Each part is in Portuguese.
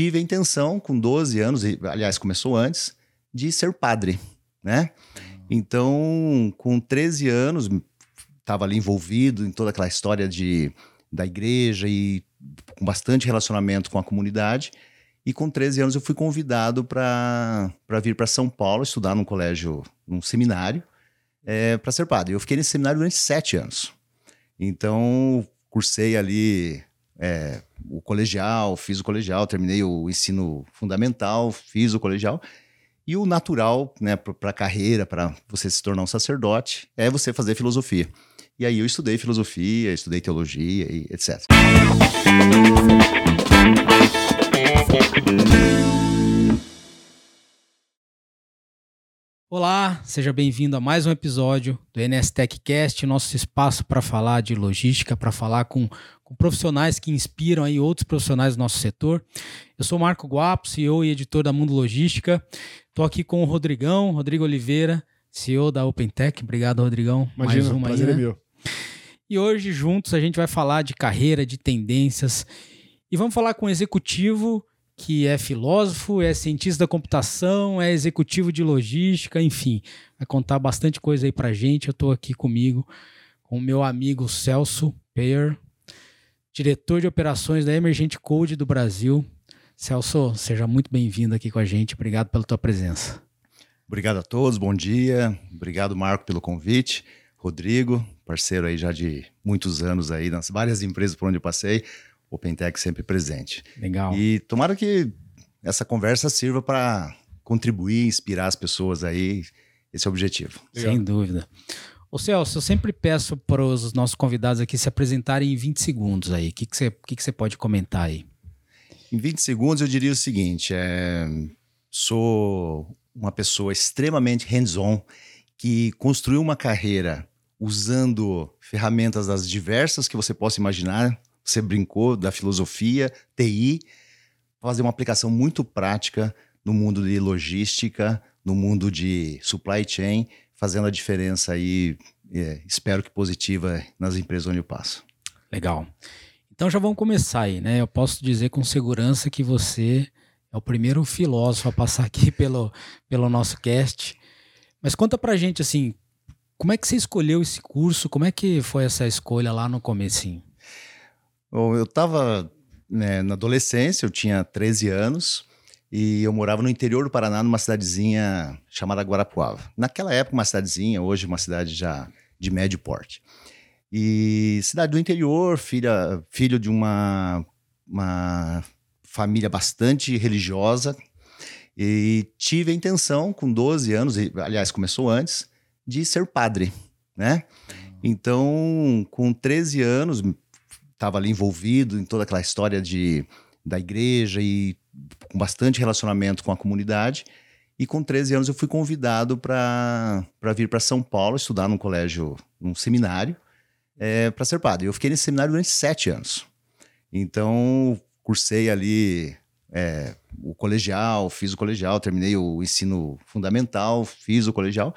tive a intenção, com 12 anos, e, aliás, começou antes, de ser padre, né? Então, com 13 anos, estava ali envolvido em toda aquela história de, da igreja e com bastante relacionamento com a comunidade. E com 13 anos eu fui convidado para vir para São Paulo estudar num colégio, num seminário, é, para ser padre. Eu fiquei nesse seminário durante sete anos. Então, cursei ali é, o colegial, fiz o colegial, terminei o ensino fundamental, fiz o colegial. E o natural, né, para a carreira, para você se tornar um sacerdote, é você fazer filosofia. E aí eu estudei filosofia, estudei teologia e etc. Olá, seja bem-vindo a mais um episódio do NS Cast, nosso espaço para falar de logística, para falar com, com, profissionais que inspiram aí outros profissionais do nosso setor. Eu sou Marco Guapo, CEO e editor da Mundo Logística. Estou aqui com o Rodrigão, Rodrigo Oliveira, CEO da OpenTech. Obrigado, Rodrigão. Imagina, mais uma prazer aí, né? é meu. E hoje, juntos, a gente vai falar de carreira, de tendências. E vamos falar com um executivo que é filósofo, é cientista da computação, é executivo de logística, enfim, vai contar bastante coisa aí pra gente. Eu estou aqui comigo com o meu amigo Celso Peyer, diretor de operações da Emergente Code do Brasil. Celso, seja muito bem-vindo aqui com a gente. Obrigado pela tua presença. Obrigado a todos, bom dia. Obrigado, Marco, pelo convite. Rodrigo, parceiro aí já de muitos anos aí nas várias empresas por onde eu passei. OpenTech sempre presente. Legal. E tomara que essa conversa sirva para contribuir, inspirar as pessoas aí. Esse é o objetivo. Legal. Sem dúvida. Ô Celso, eu sempre peço para os nossos convidados aqui se apresentarem em 20 segundos aí. O que, que, você, que, que você pode comentar aí? Em 20 segundos eu diria o seguinte: é, sou uma pessoa extremamente hands-on que construiu uma carreira usando ferramentas das diversas que você possa imaginar, você brincou da filosofia, TI, fazer uma aplicação muito prática no mundo de logística, no mundo de supply chain, fazendo a diferença aí, é, espero que positiva nas empresas onde eu passo. Legal. Então já vamos começar aí, né? Eu posso dizer com segurança que você é o primeiro filósofo a passar aqui pelo, pelo nosso cast. Mas conta pra gente assim, como é que você escolheu esse curso? Como é que foi essa escolha lá no comecinho? Eu estava né, na adolescência, eu tinha 13 anos e eu morava no interior do Paraná, numa cidadezinha chamada Guarapuava. Naquela época, uma cidadezinha, hoje uma cidade já de médio porte. E cidade do interior, filha, filho de uma, uma família bastante religiosa. E tive a intenção, com 12 anos, aliás, começou antes, de ser padre, né? Então, com 13 anos, estava ali envolvido em toda aquela história de, da igreja e com bastante relacionamento com a comunidade. E com 13 anos eu fui convidado para vir para São Paulo estudar num colégio, num seminário, é, para ser padre. Eu fiquei nesse seminário durante sete anos. Então, cursei ali é, o colegial, fiz o colegial, terminei o ensino fundamental, fiz o colegial.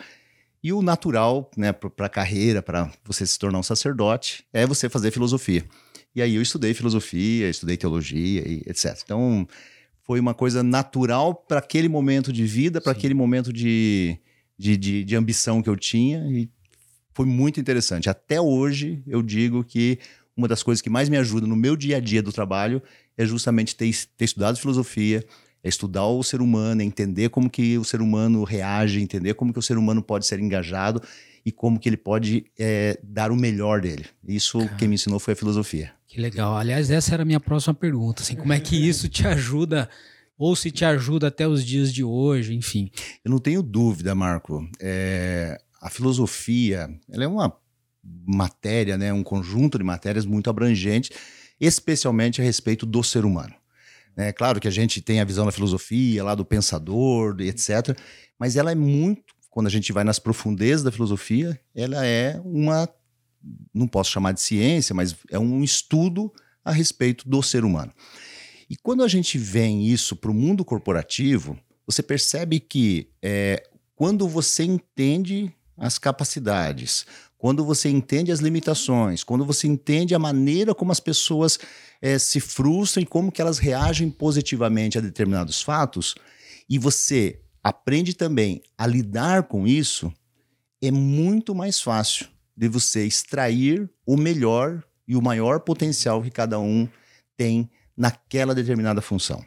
E o natural, né, para a carreira, para você se tornar um sacerdote, é você fazer filosofia. E aí eu estudei filosofia, estudei teologia e etc. Então foi uma coisa natural para aquele momento de vida, para aquele momento de, de, de, de, ambição que eu tinha e foi muito interessante. Até hoje eu digo que uma das coisas que mais me ajuda no meu dia a dia do trabalho é justamente ter, ter estudado filosofia, é estudar o ser humano, é entender como que o ser humano reage, entender como que o ser humano pode ser engajado e como que ele pode é, dar o melhor dele. Isso Cara. quem me ensinou foi a filosofia. Que legal. Aliás, essa era a minha próxima pergunta. Assim, como é que isso te ajuda, ou se te ajuda até os dias de hoje, enfim? Eu não tenho dúvida, Marco. É, a filosofia ela é uma matéria, né, um conjunto de matérias muito abrangente, especialmente a respeito do ser humano. É claro que a gente tem a visão da filosofia, lá do pensador, etc., mas ela é muito, quando a gente vai nas profundezas da filosofia, ela é uma não posso chamar de ciência, mas é um estudo a respeito do ser humano. E quando a gente vem isso para o mundo corporativo, você percebe que é, quando você entende as capacidades, quando você entende as limitações, quando você entende a maneira como as pessoas é, se frustram e como que elas reagem positivamente a determinados fatos, e você aprende também a lidar com isso, é muito mais fácil de você extrair o melhor e o maior potencial que cada um tem naquela determinada função.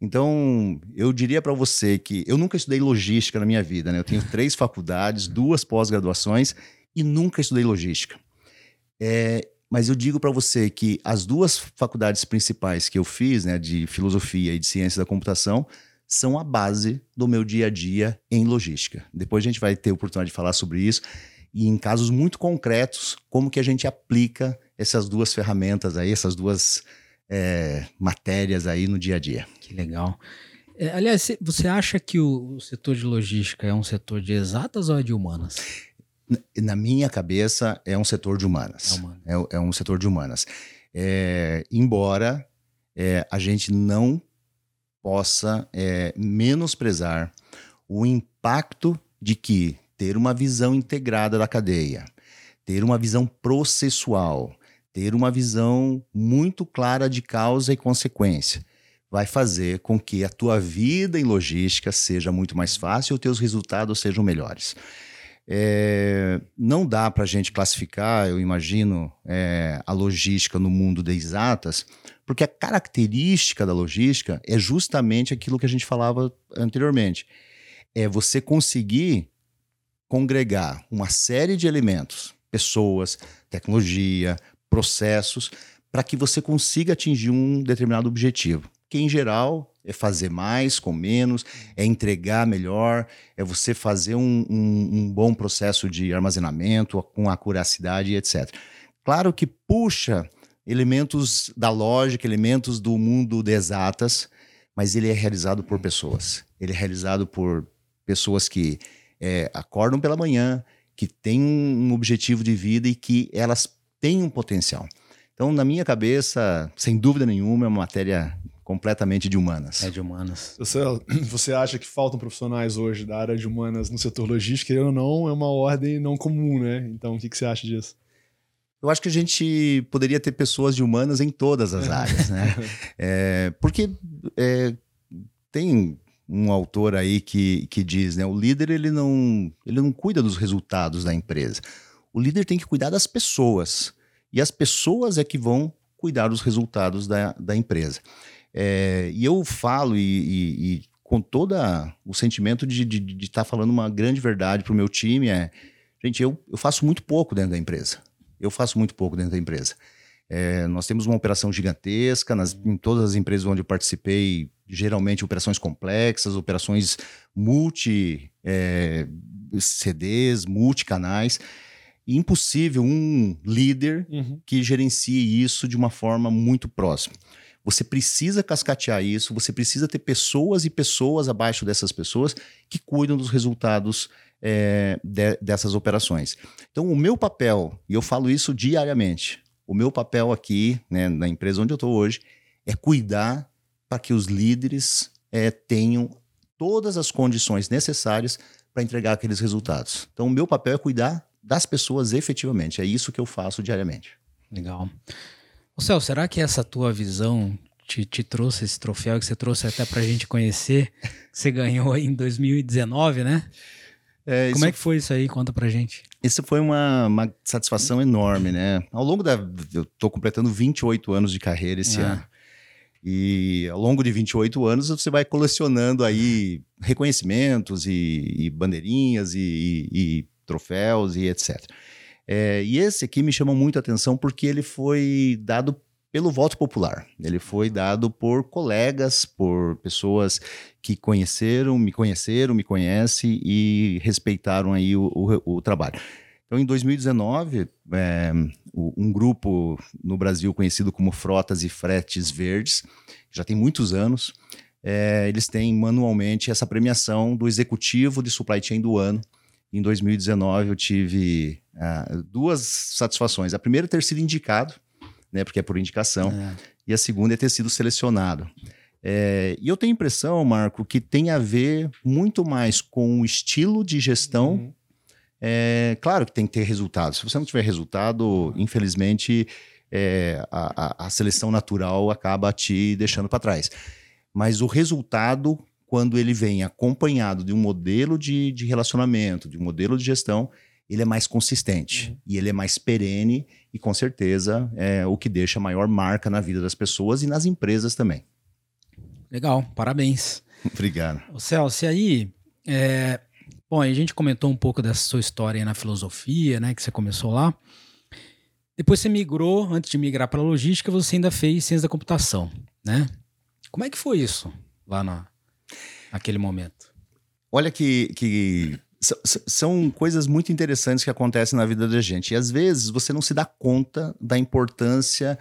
Então, eu diria para você que eu nunca estudei logística na minha vida, né? Eu tenho três faculdades, duas pós-graduações e nunca estudei logística. É, mas eu digo para você que as duas faculdades principais que eu fiz, né, de filosofia e de ciência da computação, são a base do meu dia a dia em logística. Depois a gente vai ter oportunidade de falar sobre isso e em casos muito concretos como que a gente aplica essas duas ferramentas aí, essas duas é, matérias aí no dia a dia. Que legal. É, aliás, você acha que o setor de logística é um setor de exatas ou é de humanas? Na minha cabeça, é um setor de humanas. É, é, é um setor de humanas. É, embora é, a gente não possa menosprezar o impacto de que ter uma visão integrada da cadeia, ter uma visão processual, ter uma visão muito clara de causa e consequência, vai fazer com que a tua vida em logística seja muito mais fácil e os teus resultados sejam melhores. É, não dá para a gente classificar, eu imagino, é, a logística no mundo de exatas, porque a característica da logística é justamente aquilo que a gente falava anteriormente. É você conseguir congregar uma série de elementos, pessoas, tecnologia, processos, para que você consiga atingir um determinado objetivo. Que em geral é fazer mais com menos, é entregar melhor, é você fazer um, um, um bom processo de armazenamento com acuracidade, etc. Claro que puxa elementos da lógica, elementos do mundo de exatas, mas ele é realizado por pessoas. Ele é realizado por pessoas que é, acordam pela manhã, que têm um objetivo de vida e que elas têm um potencial. Então, na minha cabeça, sem dúvida nenhuma, é uma matéria completamente de humanas. É de humanas. Você, você acha que faltam profissionais hoje da área de humanas no setor logístico? Querendo ou não, é uma ordem não comum, né? Então, o que, que você acha disso? Eu acho que a gente poderia ter pessoas de humanas em todas as áreas, né? É, porque é, tem um autor aí que, que diz, né? O líder ele não, ele não cuida dos resultados da empresa. O líder tem que cuidar das pessoas. E as pessoas é que vão cuidar dos resultados da, da empresa. É, e eu falo e, e, e com todo o sentimento de estar de, de tá falando uma grande verdade para o meu time é, gente, eu, eu faço muito pouco dentro da empresa. Eu faço muito pouco dentro da empresa. É, nós temos uma operação gigantesca nas, em todas as empresas onde eu participei, geralmente operações complexas, operações multi é, CDs, multicanais. Impossível um líder uhum. que gerencie isso de uma forma muito próxima. Você precisa cascatear isso, você precisa ter pessoas e pessoas abaixo dessas pessoas que cuidam dos resultados é, de, dessas operações. Então, o meu papel, e eu falo isso diariamente, o meu papel aqui, né, na empresa onde eu estou hoje, é cuidar para que os líderes é, tenham todas as condições necessárias para entregar aqueles resultados. Então, o meu papel é cuidar das pessoas efetivamente. É isso que eu faço diariamente. Legal. O Céu, será que essa tua visão te, te trouxe esse troféu que você trouxe até para a gente conhecer? Você ganhou em 2019, né? É, Como é que foi isso aí? Conta pra gente. Isso foi uma, uma satisfação enorme, né? Ao longo da. Eu tô completando 28 anos de carreira esse ah. ano. E ao longo de 28 anos você vai colecionando aí reconhecimentos e, e bandeirinhas e, e, e, troféus e etc. É, e esse aqui me chama muito a atenção porque ele foi dado pelo voto popular. Ele foi dado por colegas, por pessoas que conheceram, me conheceram, me conhecem e respeitaram aí o, o, o trabalho. Então, em 2019, é, um grupo no Brasil conhecido como Frotas e Fretes Verdes, já tem muitos anos, é, eles têm manualmente essa premiação do executivo de supply chain do ano. Em 2019, eu tive uh, duas satisfações. A primeira ter sido indicado, né, porque é por indicação, é. e a segunda é ter sido selecionado. É, e eu tenho a impressão, Marco, que tem a ver muito mais com o estilo de gestão uhum. É, claro que tem que ter resultado. Se você não tiver resultado, infelizmente, é, a, a, a, seleção natural acaba te deixando para trás. Mas o resultado, quando ele vem acompanhado de um modelo de, de relacionamento, de um modelo de gestão, ele é mais consistente uhum. e ele é mais perene e com certeza é o que deixa maior marca na vida das pessoas e nas empresas também. Legal, parabéns. Obrigado. O Celso, e aí, é, bom, a gente comentou um pouco dessa sua história na filosofia, né, que você começou lá. Depois você migrou, antes de migrar para a logística, você ainda fez ciência da computação, né? Como é que foi isso lá na, naquele momento? Olha que, que são coisas muito interessantes que acontecem na vida da gente. E às vezes você não se dá conta da importância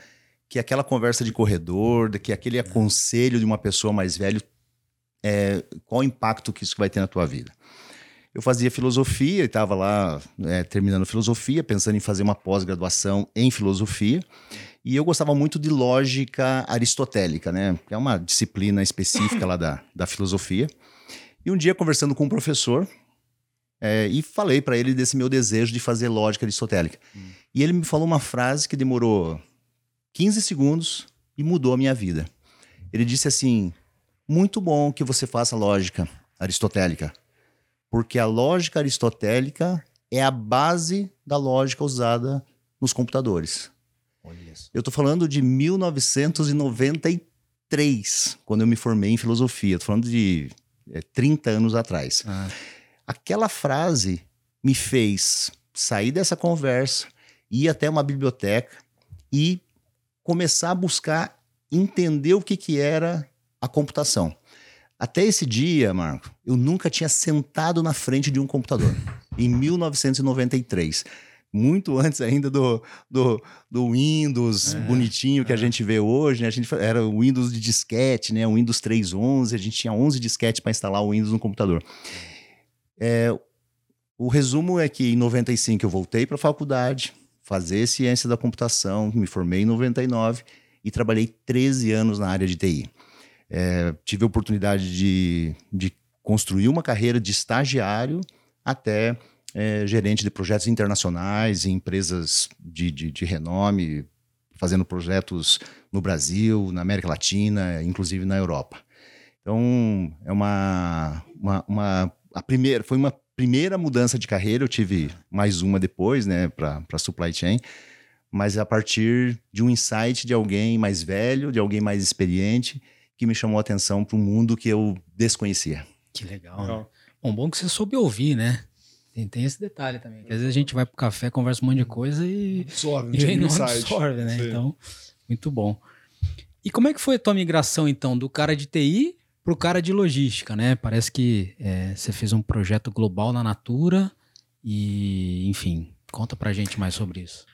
que aquela conversa de corredor, que aquele aconselho de uma pessoa mais velha, é, qual o impacto que isso vai ter na tua vida. Eu fazia filosofia e estava lá é, terminando filosofia, pensando em fazer uma pós-graduação em filosofia. E eu gostava muito de lógica aristotélica, né? Que é uma disciplina específica lá da, da filosofia. E um dia, conversando com um professor, é, e falei para ele desse meu desejo de fazer lógica aristotélica. Hum. E ele me falou uma frase que demorou 15 segundos e mudou a minha vida. Ele disse assim: Muito bom que você faça lógica aristotélica, porque a lógica aristotélica é a base da lógica usada nos computadores. Eu estou falando de 1993, quando eu me formei em filosofia. Estou falando de é, 30 anos atrás. Ah. Aquela frase me fez sair dessa conversa, ir até uma biblioteca e começar a buscar entender o que, que era a computação. Até esse dia, Marco, eu nunca tinha sentado na frente de um computador. em 1993 muito antes ainda do, do, do Windows é, bonitinho que é. a gente vê hoje, né? A gente era o Windows de disquete, né? O Windows 3.11, a gente tinha 11 disquetes para instalar o Windows no computador. É, o resumo é que em 95 eu voltei para a faculdade, fazer ciência da computação, me formei em 99 e trabalhei 13 anos na área de TI. É, tive a oportunidade de, de construir uma carreira de estagiário até é, gerente de projetos internacionais em empresas de, de, de, renome, fazendo projetos no Brasil, na América Latina, inclusive na Europa. Então, é uma, uma, uma a primeira, foi uma primeira mudança de carreira, eu tive mais uma depois, né, para supply chain, mas a partir de um insight de alguém mais velho, de alguém mais experiente, que me chamou a atenção para um mundo que eu desconhecia. Que legal. legal. Né? Bom, bom que você soube ouvir, né? Tem, tem esse detalhe também. às vezes a gente vai pro café, conversa um monte de coisa e. Absorve, e não absorve, né? Sim. Então, muito bom. E como é que foi a tua migração, então, do cara de TI para o cara de logística, né? Parece que é, você fez um projeto global na Natura e, enfim, conta pra gente mais sobre isso.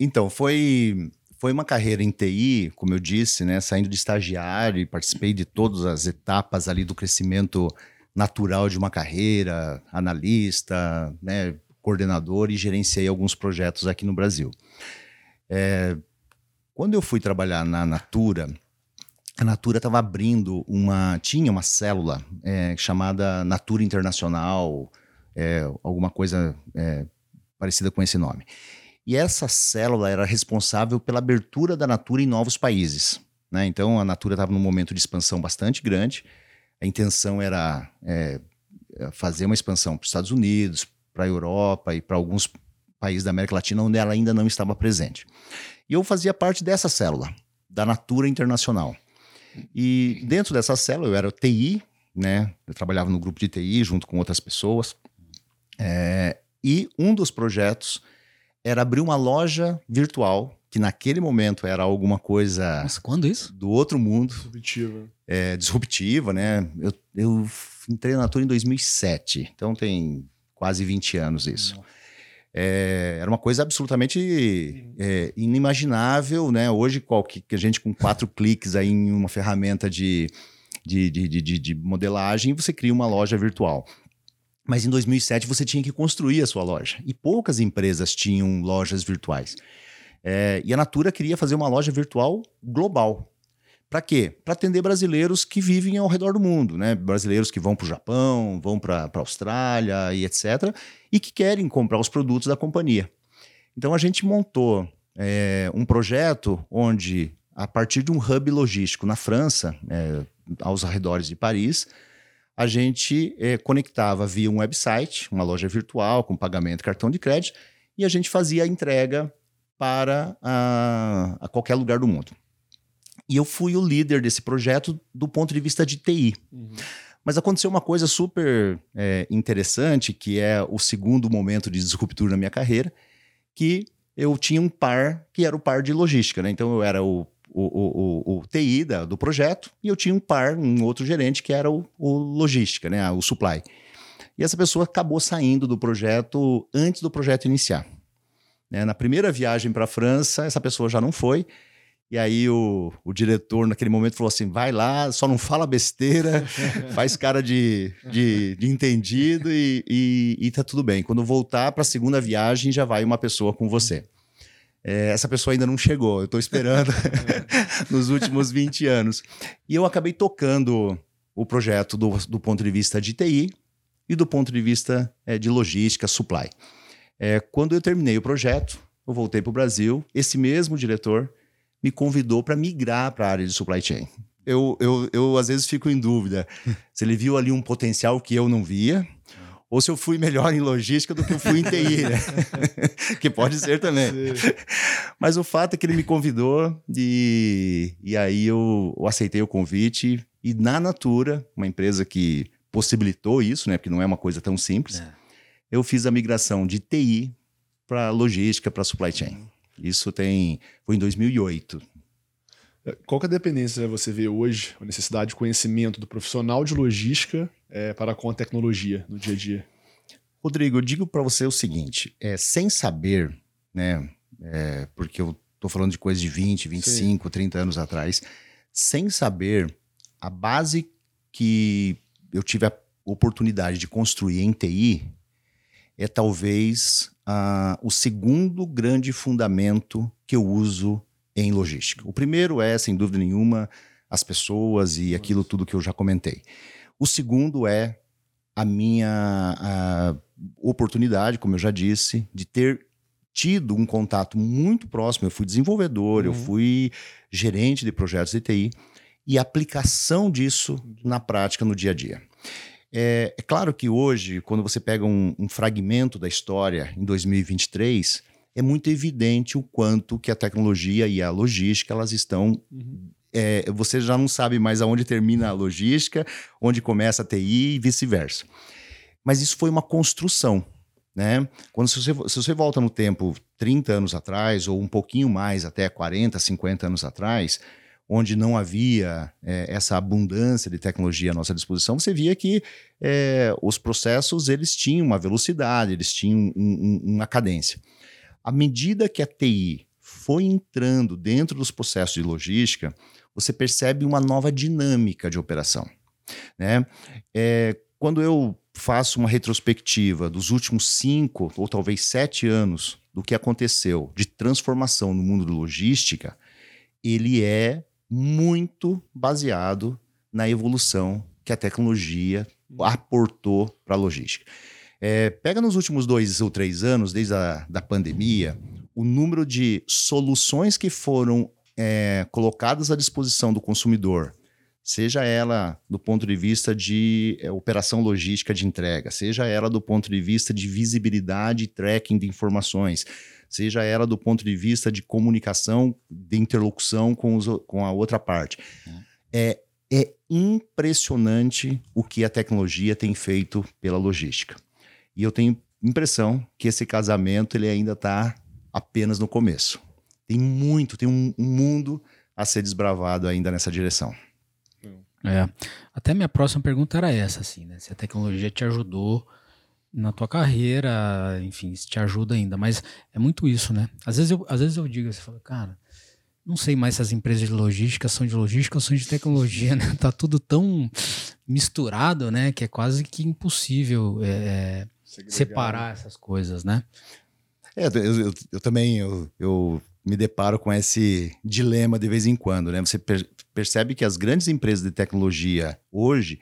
Então, foi, foi uma carreira em TI, como eu disse, né? Saindo de estagiário e participei de todas as etapas ali do crescimento natural de uma carreira, analista, né? coordenador e gerenciei alguns projetos aqui no Brasil. É, quando eu fui trabalhar na Natura, a Natura estava abrindo uma. tinha uma célula é, chamada Natura Internacional, é, alguma coisa é, parecida com esse nome. E essa célula era responsável pela abertura da Natura em novos países. Né? Então a Natura estava num momento de expansão bastante grande. A intenção era é, fazer uma expansão para os Estados Unidos, para a Europa e para alguns países da América Latina onde ela ainda não estava presente. E eu fazia parte dessa célula, da Natura Internacional. E dentro dessa célula eu era TI, né? Eu trabalhava no grupo de TI junto com outras pessoas. É, e um dos projetos era abrir uma loja virtual, que naquele momento era alguma coisa. Nossa, quando isso? Do outro mundo. Disruptiva. É, disruptiva, né? Eu, eu entrei na Natura em 2007, então tem quase 20 anos isso. Nossa. É, era uma coisa absolutamente é, inimaginável, né? Hoje, qualquer, que a gente com quatro cliques aí em uma ferramenta de, de, de, de, de modelagem, você cria uma loja virtual. Mas em 2007 você tinha que construir a sua loja. E poucas empresas tinham lojas virtuais. É, e a Natura queria fazer uma loja virtual global. Para quê? Para atender brasileiros que vivem ao redor do mundo, né? Brasileiros que vão para o Japão, vão para a Austrália e etc. E que querem comprar os produtos da companhia. Então a gente montou é, um projeto onde, a partir de um hub logístico na França, é, aos arredores de Paris, a gente é, conectava via um website, uma loja virtual com pagamento cartão de crédito, e a gente fazia a entrega para a, a qualquer lugar do mundo. E eu fui o líder desse projeto do ponto de vista de TI. Uhum. Mas aconteceu uma coisa super é, interessante, que é o segundo momento de disruptura na minha carreira, que eu tinha um par que era o par de logística, né? Então eu era o, o, o, o TI da, do projeto e eu tinha um par, um outro gerente que era o, logística, né? O supply. E essa pessoa acabou saindo do projeto antes do projeto iniciar. Né? Na primeira viagem para a França, essa pessoa já não foi. E aí o, o diretor, naquele momento, falou assim: vai lá, só não fala besteira, faz cara de, de, de entendido e, e, e, tá tudo bem. Quando voltar para a segunda viagem, já vai uma pessoa com você. É, essa pessoa ainda não chegou, eu estou esperando nos últimos 20 anos. E eu acabei tocando o projeto do, do ponto de vista de TI e do ponto de vista é, de logística, supply. É, quando eu terminei o projeto, eu voltei para o Brasil, esse mesmo diretor me convidou para migrar para a área de supply chain. Eu, eu, eu, às vezes, fico em dúvida se ele viu ali um potencial que eu não via, ou se eu fui melhor em logística do que eu fui em TI, né? que pode ser também. Mas o fato é que ele me convidou e, e aí eu, eu aceitei o convite e na Natura, uma empresa que possibilitou isso, né? Porque não é uma coisa tão simples, é. eu fiz a migração de TI para logística, para supply chain. Isso tem foi em 2008. É, qual que é a dependência você vê hoje, a necessidade de conhecimento do profissional de logística é, para com a tecnologia no dia a dia? Rodrigo, eu digo para você o seguinte: é, sem saber, né, é, porque eu estou falando de coisas de 20, 25, Sim. 30 anos atrás, sem saber, a base que eu tive a oportunidade de construir em TI é talvez uh, o segundo grande fundamento que eu uso em logística. O primeiro é, sem dúvida nenhuma, as pessoas e aquilo tudo que eu já comentei. O segundo é a minha a oportunidade, como eu já disse, de ter tido um contato muito próximo. Eu fui desenvolvedor, uhum. eu fui gerente de projetos de TI e aplicação disso na prática no dia a dia. É, é claro que hoje, quando você pega um, um fragmento da história em 2023, é muito evidente o quanto que a tecnologia e a logística elas estão uhum. é, você já não sabe mais aonde termina a logística, onde começa a TI e vice-versa. Mas isso foi uma construção, né? Quando se você, se você volta no tempo 30 anos atrás, ou um pouquinho mais, até 40, 50 anos atrás, onde não havia é, essa abundância de tecnologia à nossa disposição, você via que é, os processos eles tinham uma velocidade, eles tinham um, um, uma cadência. À medida que a TI foi entrando dentro dos processos de logística, você percebe uma nova dinâmica de operação. Né? É, quando eu faço uma retrospectiva dos últimos cinco ou talvez sete anos do que aconteceu de transformação no mundo da logística, ele é muito baseado na evolução que a tecnologia aportou para a logística. É, pega nos últimos dois ou três anos, desde a da pandemia, o número de soluções que foram é, colocadas à disposição do consumidor, seja ela do ponto de vista de é, operação logística de entrega, seja ela do ponto de vista de visibilidade e tracking de informações, seja ela do ponto de vista de comunicação, de interlocução com, os, com a outra parte. Uhum. É, é impressionante o que a tecnologia tem feito pela logística. E eu tenho impressão que esse casamento ele ainda está apenas no começo. Tem muito, tem um, um mundo a ser desbravado ainda nessa direção. É. Até minha próxima pergunta era essa, assim, né? Se a tecnologia te ajudou na tua carreira, enfim, isso te ajuda ainda. Mas é muito isso, né? Às vezes eu, às vezes eu digo, você fala, cara, não sei mais se as empresas de logística são de logística ou são de tecnologia, né? Tá tudo tão misturado, né? Que é quase que impossível é, separar essas coisas, né? É, eu, eu, eu também eu, eu, me deparo com esse dilema de vez em quando, né? Você per percebe que as grandes empresas de tecnologia hoje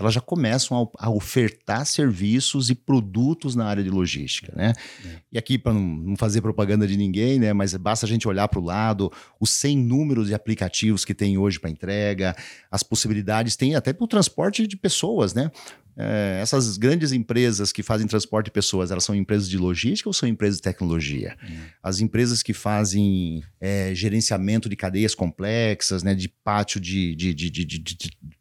elas já começam a, a, ofertar serviços e produtos na área de logística, né? É. E aqui, para não, não, fazer propaganda de ninguém, né? Mas basta a gente olhar para o lado, os 100 números de aplicativos que tem hoje para entrega, as possibilidades, tem até para o transporte de pessoas, né? É, essas grandes empresas que fazem transporte de pessoas, elas são empresas de logística ou são empresas de tecnologia? Uhum. As empresas que fazem é, gerenciamento de cadeias complexas, né, de pátio de, de, de, de,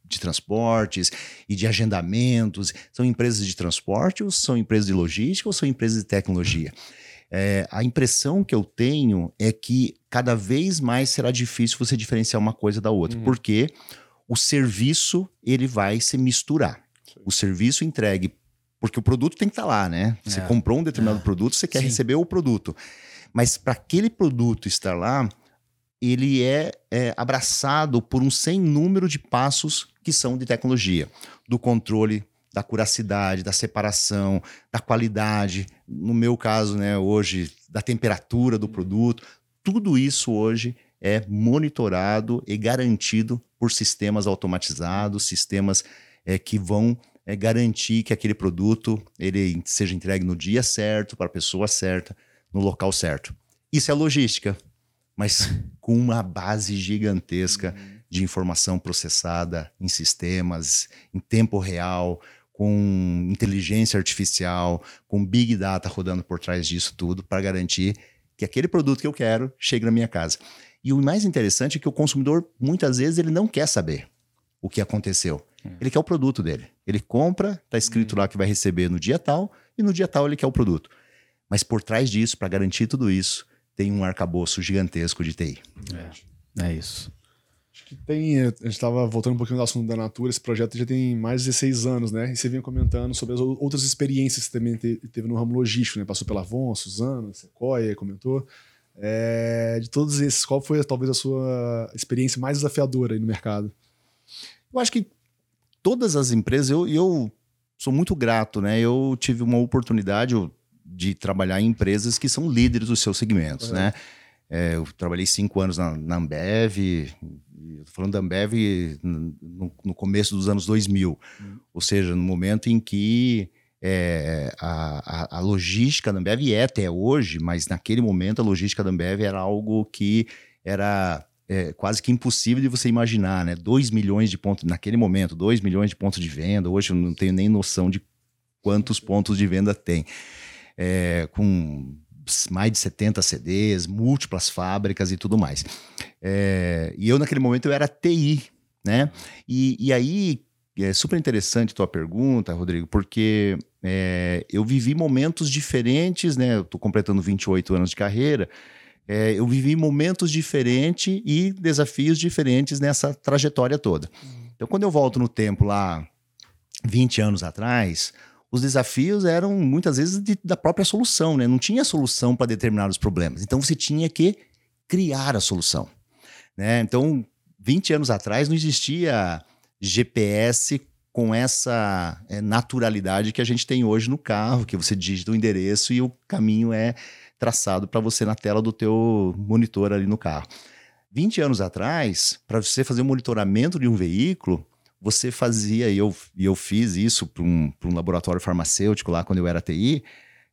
de, transportes e de agendamentos, são empresas de transporte ou são empresas de logística ou são empresas de tecnologia? É, a impressão que eu tenho é que cada vez mais será difícil você diferenciar uma coisa da outra, uhum. porque o serviço ele vai se misturar o serviço entregue, porque o produto tem que estar tá lá, né? Você é. comprou um determinado é. produto, você quer Sim. receber o produto. Mas para aquele produto estar lá, ele é, é, abraçado por um sem número de passos que são de tecnologia, do controle da curacidade, da separação, da qualidade, no meu caso, né, hoje, da temperatura do produto. Tudo isso hoje é monitorado e garantido por sistemas automatizados, sistemas é, que vão é garantir que aquele produto ele seja entregue no dia certo, para a pessoa certa, no local certo. Isso é logística, mas com uma base gigantesca uhum. De informação processada em sistemas, em tempo real, com inteligência artificial, com big data rodando por trás disso tudo, para garantir que aquele produto que eu quero chegue na minha casa. E o mais interessante é que o consumidor, muitas vezes, ele não quer saber o que aconteceu. É. Ele quer o produto dele. Ele compra, tá escrito uhum. lá que vai receber no dia tal, e no dia tal ele quer o produto. Mas por trás disso, para garantir tudo isso, tem um arcabouço gigantesco de TI. É, é isso. Acho que tem. A gente estava voltando um pouquinho do assunto da Natura, esse projeto já tem mais de 16 anos, né? E você vinha comentando sobre as outras experiências que também teve no ramo logístico, né? Passou pela Avon, Suzana, Sequoia, comentou. É, de todos esses, qual foi talvez a sua experiência mais desafiadora aí no mercado? Eu acho que todas as empresas, eu, eu sou muito grato, né? Eu tive uma oportunidade de trabalhar em empresas que são líderes dos seus segmentos, uhum. né? É, eu trabalhei cinco anos na, na Ambev, falando da Ambev no, no, começo dos anos 2000, uhum. ou seja, no momento em que é, a, a, a, logística da Ambev é até hoje, mas naquele momento a logística da Ambev era algo que era é, quase que impossível de você imaginar, né? 2 milhões de pontos, naquele momento, 2 milhões de pontos de venda. Hoje eu não tenho nem noção de quantos pontos de venda tem. É, com mais de 70 CDs, múltiplas fábricas e tudo mais. É, e eu, naquele momento, eu era TI, né? E, e aí, é super interessante tua pergunta, Rodrigo, porque é, eu vivi momentos diferentes, né? Eu tô completando 28 anos de carreira, é, eu vivi momentos diferentes e desafios diferentes nessa trajetória toda. Uhum. Então, quando eu volto no tempo lá, 20 anos atrás, os desafios eram muitas vezes de, da própria solução, né? Não tinha solução para determinados problemas. Então, você tinha que criar a solução. Né? Então, 20 anos atrás não existia GPS com essa é, naturalidade que a gente tem hoje no carro, que você digita o endereço e o caminho é traçado para você na tela do teu monitor ali no carro. 20 anos atrás, para você fazer o um monitoramento de um veículo, você fazia, e eu, e eu fiz isso para um, um laboratório farmacêutico lá quando eu era TI,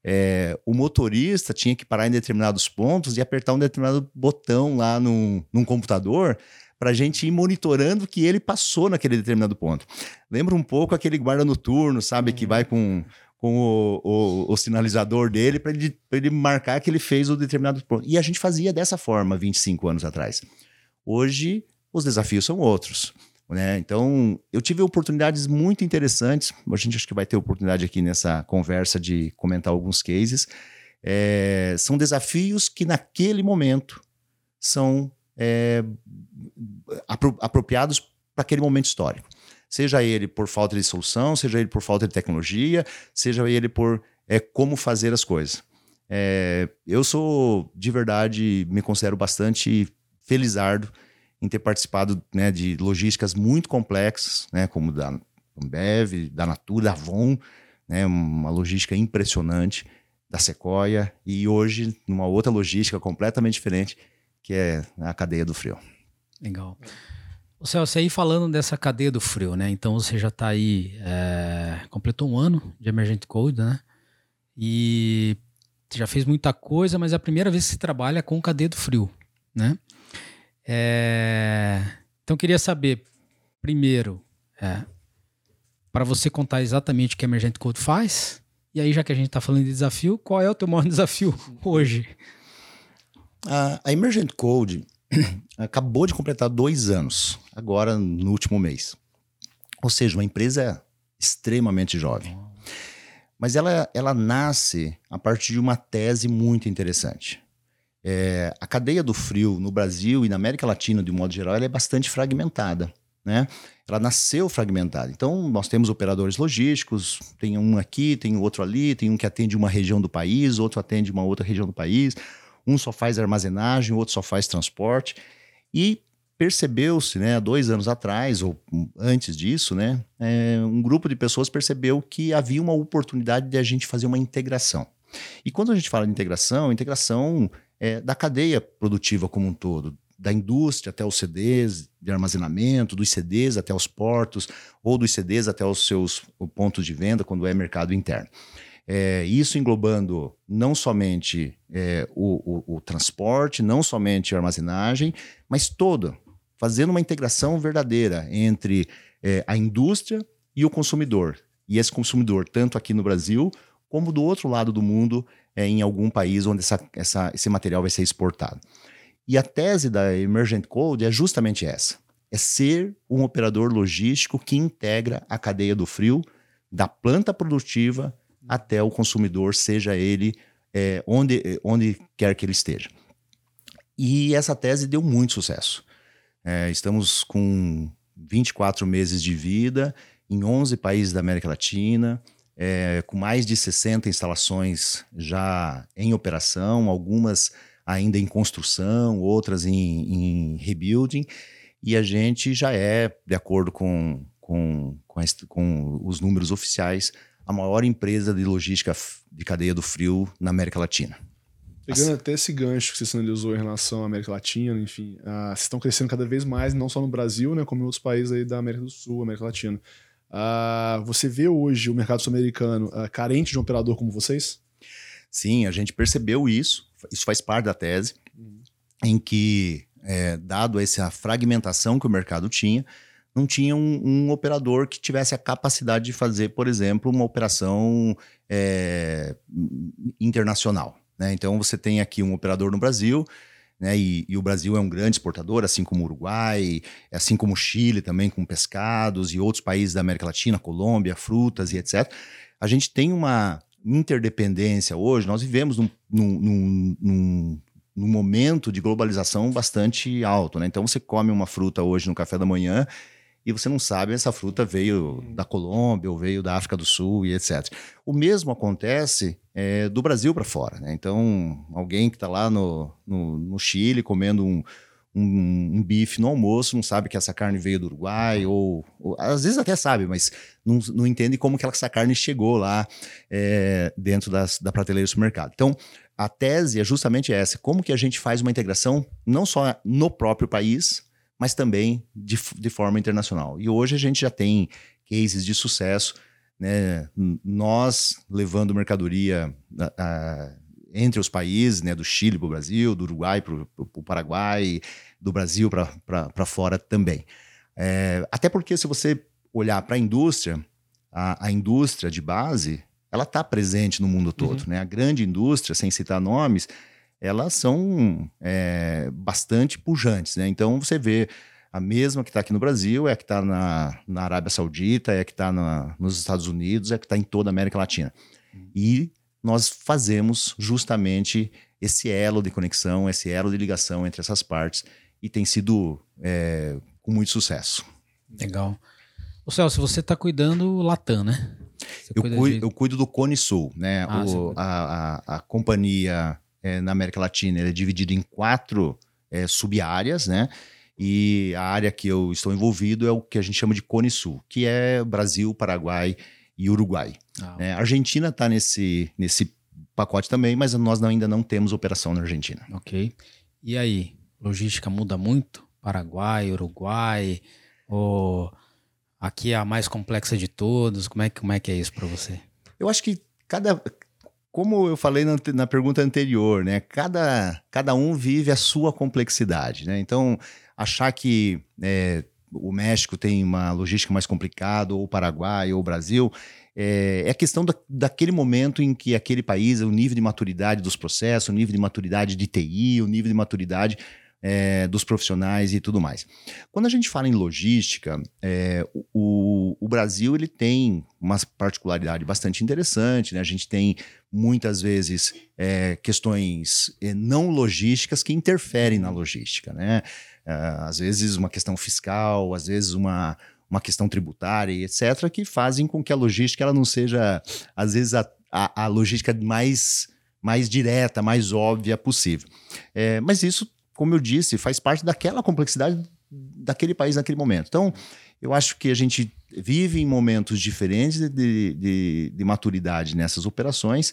é, o motorista tinha que parar em determinados pontos e apertar um determinado botão lá num, num computador para a gente ir monitorando que ele passou naquele determinado ponto. Lembra um pouco aquele guarda noturno, sabe, que uhum. vai com com o, o, o sinalizador dele para ele, ele marcar que ele fez o determinado ponto. E a gente fazia dessa forma 25 anos atrás. Hoje, os desafios são outros. Né? Então, eu tive oportunidades muito interessantes. A gente acho que vai ter oportunidade aqui nessa conversa de comentar alguns cases. É, são desafios que, naquele momento, são é, apro apropriados para aquele momento histórico. Seja ele por falta de solução, seja ele por falta de tecnologia, seja ele por é, como fazer as coisas. Eu sou, de verdade, me considero bastante felizardo em ter participado né, de logísticas muito complexas, né, como da Ambev, da Natura, da Avon, né, uma logística impressionante. da Sequoia e hoje numa outra logística completamente diferente, que é a cadeia do frio. Legal. O Celso, aí falando dessa cadeia do frio, né? Então você já está aí, é, completou um ano de Emergent Code, né? E já fez muita coisa, mas é a primeira vez que você trabalha com cadeia do frio, né? É, então queria saber, primeiro, é, para você contar exatamente o que a Emergent Code faz, e aí já que a gente está falando de desafio, qual é o teu maior desafio hoje? A, a Emergent Code acabou de completar dois anos, agora no último mês. Ou seja, uma empresa extremamente jovem. Mas ela, ela nasce a partir de uma tese muito interessante. É, a cadeia do frio no Brasil e na América Latina, de um modo geral, ela é bastante fragmentada. Né? Ela nasceu fragmentada. Então, nós temos operadores logísticos, tem um aqui, tem outro ali, tem um que atende uma região do país, outro atende uma outra região do país, um só faz armazenagem, outro só faz transporte. E percebeu-se, né, há dois anos atrás, ou antes disso, né, é, um grupo de pessoas percebeu que havia uma oportunidade de a gente fazer uma integração. E quando a gente fala de integração, integração é da cadeia produtiva como um todo, da indústria até os CDs de armazenamento, dos CDs até os portos, ou dos CDs até os seus pontos de venda, quando é mercado interno. É, isso englobando não somente é, o, o, o, transporte, não somente a armazenagem, mas toda, fazendo uma integração verdadeira entre é, a indústria e o consumidor. E esse consumidor, tanto aqui no Brasil, como do outro lado do mundo, é, em algum país onde essa, essa, esse material vai ser exportado. E a tese da Emergent Code é justamente essa: é ser um operador logístico que integra a cadeia do frio, da planta produtiva até o consumidor, seja ele é, onde, onde quer que ele esteja. E essa tese deu muito sucesso. É, estamos com 24 meses de vida em 11 países da América Latina, é, com mais de 60 instalações já em operação, algumas ainda em construção, outras em, em rebuilding, e a gente já é, de acordo com, com, com, com os números oficiais, a maior empresa de logística de cadeia do frio na América Latina. Pegando até esse gancho que você sinalizou em relação à América Latina, enfim, uh, vocês estão crescendo cada vez mais, não só no Brasil, né, como em outros países aí da América do Sul, América Latina. Uh, você vê hoje o mercado sul-americano uh, carente de um operador como vocês? Sim, a gente percebeu isso, isso faz parte da tese, uhum. em que, é, dado essa fragmentação que o mercado tinha, não tinha um, um, operador que tivesse a capacidade de fazer, por exemplo, uma operação é, internacional. Né? Então você tem aqui um operador no Brasil, né? E, e, o Brasil é um grande exportador, assim como o Uruguai, assim como o Chile também, com pescados e outros países da América Latina, Colômbia, frutas e etc. A gente tem uma interdependência hoje, nós vivemos num, num, num, num momento de globalização bastante alto. Né? Então você come uma fruta hoje no café da manhã e você não sabe essa fruta veio da Colômbia ou veio da África do Sul e etc. O mesmo acontece é, do Brasil para fora. Né? Então, alguém que está lá no, no, no, Chile comendo um, um, um, bife no almoço não sabe que essa carne veio do Uruguai, ou, ou às vezes até sabe, mas não, não entende como que essa carne chegou lá é, dentro das, da prateleira do supermercado. Então, a tese é justamente essa: como que a gente faz uma integração não só no próprio país, mas também de, de forma internacional. E hoje a gente já tem cases de sucesso, né? Nós levando mercadoria a, a, entre os países, né? Do Chile para o Brasil, do Uruguai para o Paraguai, do Brasil para fora também. É, até porque se você olhar para a indústria, a indústria de base, ela está presente no mundo todo, uhum. né? A grande indústria, sem citar nomes, elas são é, bastante pujantes, né? Então você vê a mesma que está aqui no Brasil, é a que está na, na Arábia Saudita, é a que está nos Estados Unidos, é a que está em toda a América Latina. E nós fazemos justamente esse elo de conexão, esse elo de ligação entre essas partes e tem sido é, com muito sucesso. Legal. Ô Celso, você está cuidando Latam, né? Eu cuido, de... eu cuido, do Cone Sul, né? Ah, o, a, a, a companhia é, na América Latina. Ele é dividido em quatro é, sub-áreas, né? E a área que eu estou envolvido é o que a gente chama de Cone Sul, que é Brasil, Paraguai e Uruguai. Ah. É, a Argentina está nesse, nesse pacote também, mas nós ainda não temos operação na Argentina. Ok. E aí, logística muda muito? Paraguai, Uruguai, ou aqui é a mais complexa de todos? Como é, como é que é isso para você? Eu acho que cada, como eu falei na, na, pergunta anterior, né? Cada, cada um vive a sua complexidade, né? Então, achar que é, o México tem uma logística mais complicada, ou o Paraguai, ou o Brasil, é, é questão da, daquele momento em que aquele país, o nível de maturidade dos processos, o nível de maturidade de TI, o nível de maturidade é, dos profissionais e tudo mais. Quando a gente fala em logística, é, o, o, Brasil ele tem uma particularidade bastante interessante. Né? A gente tem muitas vezes é, questões é, não logísticas que interferem na logística. Né? É, às vezes uma questão fiscal, às vezes uma uma questão tributária etc., que fazem com que a logística ela não seja, às vezes, a, a, a logística mais, mais direta, mais óbvia possível. É, mas isso, como eu disse, faz parte daquela complexidade daquele país naquele momento. Então, eu acho que a gente vive em momentos diferentes de, de, de maturidade nessas operações,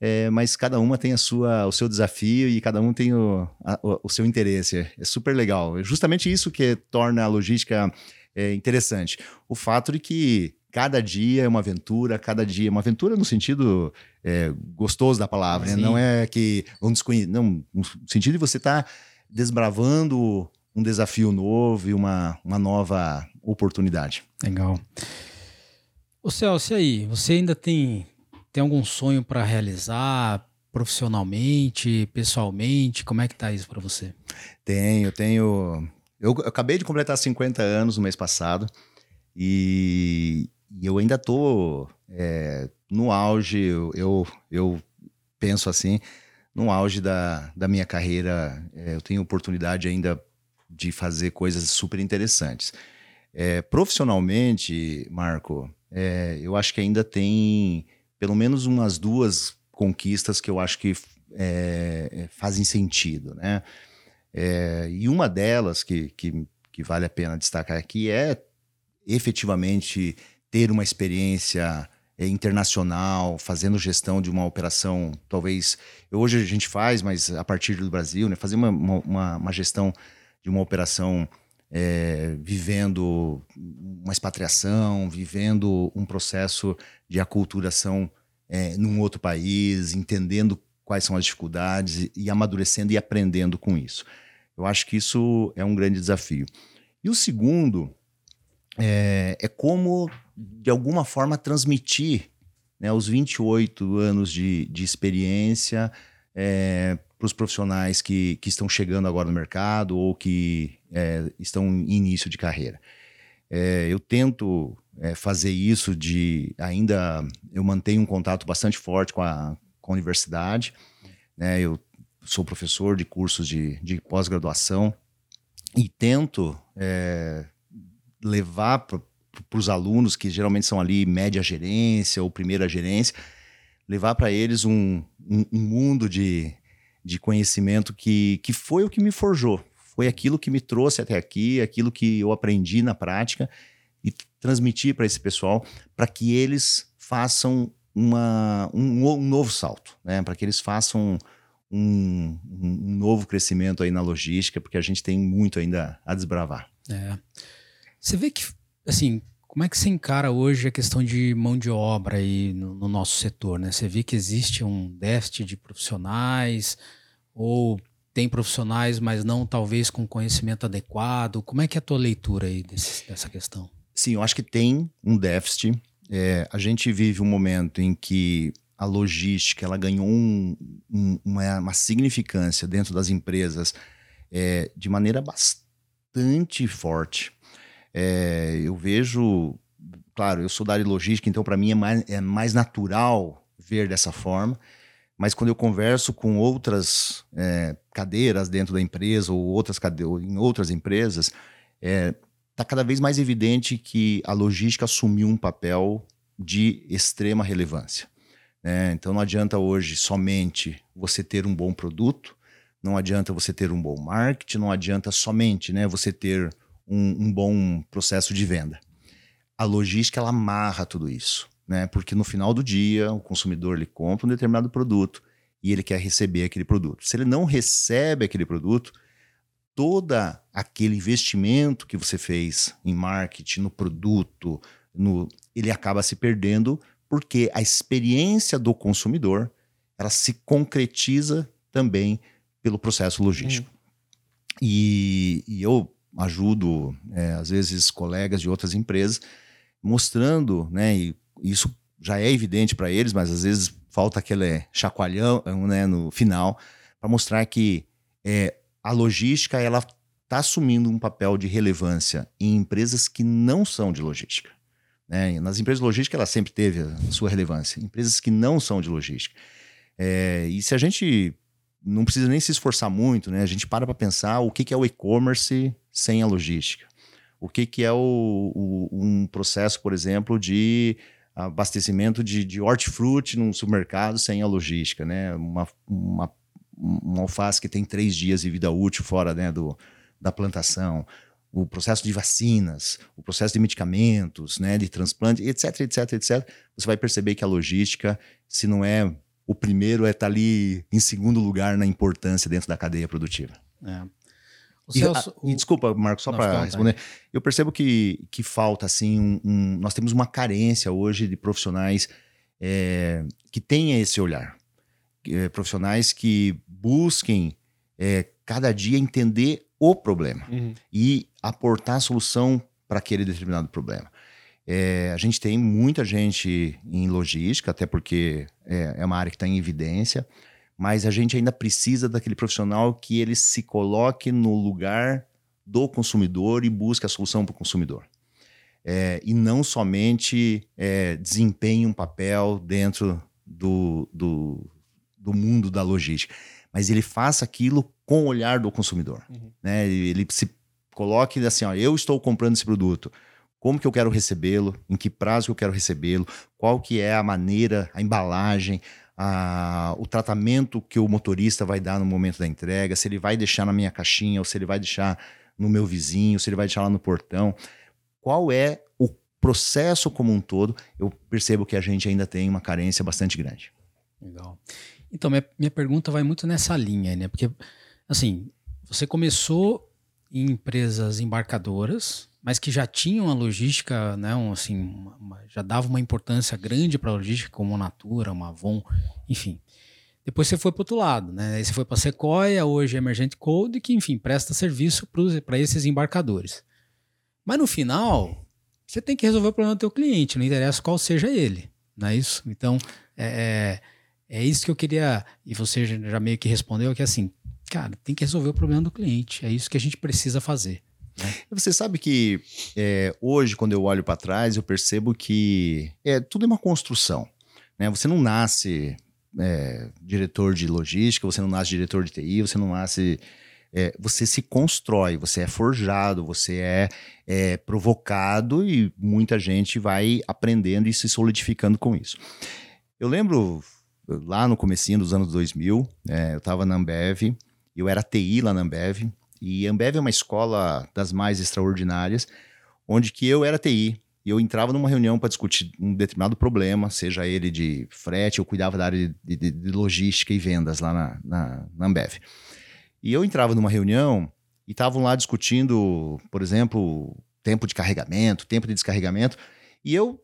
é, mas cada uma tem a sua, o seu desafio e cada um tem o, a, o seu interesse. É super legal. É justamente isso que torna a logística é, interessante. O fato de que cada dia é uma aventura, cada dia é uma aventura no sentido é, gostoso da palavra, né? não é que um desconhecido, não, no sentido de você estar tá desbravando um desafio novo e uma, uma nova oportunidade. Legal. Ô Celso, e aí? Você ainda tem, tem algum sonho para realizar profissionalmente, pessoalmente? Como é que tá isso para você? Tenho, tenho eu, eu, acabei de completar 50 anos no mês passado e, e eu ainda tô é, no auge, eu, eu, eu, penso assim, no auge da, da minha carreira, é, eu tenho oportunidade ainda de fazer coisas super interessantes. É, profissionalmente, Marco, é, eu acho que ainda tem pelo menos umas duas conquistas que eu acho que é, é, fazem sentido, né? É, e uma delas que, que, que vale a pena destacar aqui é efetivamente ter uma experiência internacional, fazendo gestão de uma operação, talvez hoje a gente faz, mas a partir do Brasil, né, fazer uma, uma, uma gestão de uma operação é, vivendo uma expatriação, vivendo um processo de aculturação é, num outro país, entendendo quais são as dificuldades e amadurecendo e aprendendo com isso. Eu acho que isso é um grande desafio. E o segundo é, é como, de alguma forma, transmitir né, os 28 anos de, de experiência é, para os profissionais que, que estão chegando agora no mercado ou que é, estão em início de carreira. É, eu tento é, fazer isso de ainda eu mantenho um contato bastante forte com a, com a universidade. Né, eu sou professor de cursos de, de pós-graduação e tento é, levar para os alunos, que geralmente são ali média gerência ou primeira gerência, levar para eles um, um, um, mundo de, de conhecimento que, que foi o que me forjou. Foi aquilo que me trouxe até aqui, aquilo que eu aprendi na prática e transmitir para esse pessoal, para que eles façam uma, um, um novo salto, né? para que eles façam um, um, novo crescimento aí na logística, porque a gente tem muito ainda a desbravar. É. Você vê que, assim, como é que você encara hoje a questão de mão de obra aí no, no nosso setor, né? Você vê que existe um déficit de profissionais ou tem profissionais, mas não talvez com conhecimento adequado. Como é que é a tua leitura aí desse, dessa questão? Sim, eu acho que tem um déficit. É, a gente vive um momento em que a logística ela ganhou um, um, uma, uma, significância dentro das empresas é, de maneira bastante forte. É, eu vejo, claro, eu sou da área de logística, então para mim é mais, é mais natural ver dessa forma. Mas quando eu converso com outras é, cadeiras dentro da empresa ou outras ou em outras empresas, está é, cada vez mais evidente que a logística assumiu um papel de extrema relevância. Né? Então não adianta hoje somente você ter um bom produto, não adianta você ter um bom marketing, não adianta somente né, você ter um, um bom processo de venda. A logística ela amarra tudo isso. né? Porque no final do dia, o consumidor ele compra um determinado produto e ele quer receber aquele produto. Se ele não recebe aquele produto, toda aquele investimento que você fez em marketing, no produto, no, ele acaba se perdendo porque a experiência do consumidor ela se concretiza também pelo processo logístico. Hum. E, e, eu ajudo, é, às vezes, colegas de outras empresas, mostrando, né, e isso já é evidente para eles, mas às vezes falta aquele chacoalhão né, no final, para mostrar que é, a logística ela está assumindo um papel de relevância em empresas que não são de logística. Né? Nas empresas de logística ela sempre teve a sua relevância. Empresas que não são de logística. É, e se a gente não precisa nem se esforçar muito, né? A gente para para pensar o que, que é o e-commerce sem a logística. O que, que é o, o, um processo, por exemplo, de abastecimento de, de hortifruti num supermercado sem a logística, né? Uma, uma um alface que tem três dias de vida útil fora né, do, da plantação, o processo de vacinas, o processo de medicamentos, né, de transplante, etc, etc, etc. Você vai perceber que a logística, se não é o primeiro, é estar tá ali em segundo lugar na importância dentro da cadeia produtiva. É. E, Celso, a, e, desculpa, Marcos, só para responder. Eu percebo que, que falta, assim, um, um, nós temos uma carência hoje de profissionais é, que tenha esse olhar é, profissionais que busquem é, cada dia entender o problema uhum. e aportar a solução para aquele determinado problema. É, a gente tem muita gente em logística, até porque é, é uma área que está em evidência, mas a gente ainda precisa daquele profissional que ele se coloque no lugar do consumidor e busque a solução para o consumidor. É, e não somente é, desempenhe um papel dentro do, do, do mundo da logística, mas ele faça aquilo com o olhar do consumidor. Uhum. Né? Ele se coloque assim: ó, eu estou comprando esse produto. Como que eu quero recebê-lo? Em que prazo que eu quero recebê-lo? Qual que é a maneira, a embalagem, a, o tratamento que o motorista vai dar no momento da entrega? Se ele vai deixar na minha caixinha ou se ele vai deixar no meu vizinho, se ele vai deixar lá no portão? Qual é o processo como um todo? Eu percebo que a gente ainda tem uma carência bastante grande. Legal. Então, minha, minha pergunta vai muito nessa linha, né? Porque, assim, você começou em empresas embarcadoras, mas que já tinham a logística, né? Um, assim, uma, já dava uma importância grande para a logística, como a Natura, uma Avon, enfim. Depois você foi para outro lado, né? Aí você foi para a Sequoia, hoje é Emergent Code, que, enfim, presta serviço para esses embarcadores. Mas no final, você tem que resolver o problema do teu cliente, não interessa qual seja ele, não é isso? Então, é, é é isso que eu queria, e você já meio que respondeu, que é assim, cara, tem que resolver o problema do cliente. É isso que a gente precisa fazer. Né? Você sabe que é, hoje, quando eu olho para trás, eu percebo que é, tudo é uma construção. Né? Você não nasce é, diretor de logística, você não nasce diretor de TI, você não nasce. É, você se constrói, você é forjado, você é, é, provocado e muita gente vai aprendendo e se solidificando com isso. Eu lembro, lá no comecinho dos anos 2000, é, eu estava na Ambev, eu era TI lá na Ambev, e a Ambev é uma escola das mais extraordinárias, onde que eu era TI, e eu entrava numa reunião para discutir um determinado problema, seja ele de frete, eu cuidava da área de, de, de logística e vendas lá na, na, na Ambev. E eu entrava numa reunião e estavam lá discutindo, por exemplo, tempo de carregamento, tempo de descarregamento, e eu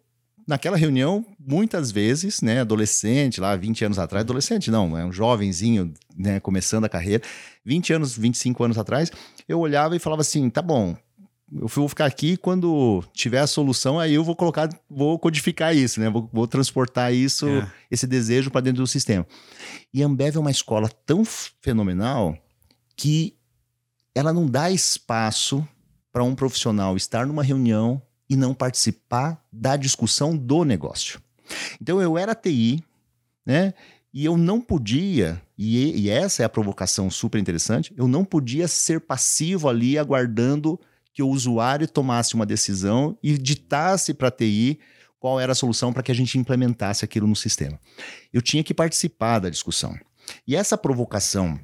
naquela reunião, muitas vezes, né, adolescente, lá 20 anos atrás, adolescente não, é um jovenzinho, né, começando a carreira, 20 anos, 25 anos atrás, eu olhava e falava assim, tá bom, eu vou ficar aqui quando tiver a solução, aí eu vou colocar, vou codificar isso, né? Vou, vou transportar isso, é. esse desejo para dentro do sistema. E a Ambev é uma escola tão fenomenal que ela não dá espaço para um profissional estar numa reunião e não participar da discussão do negócio. Então eu era TI, né? E eu não podia, e, e essa é a provocação super interessante, eu não podia ser passivo ali aguardando que o usuário tomasse uma decisão e ditasse para a TI qual era a solução para que a gente implementasse aquilo no sistema. Eu tinha que participar da discussão. E essa provocação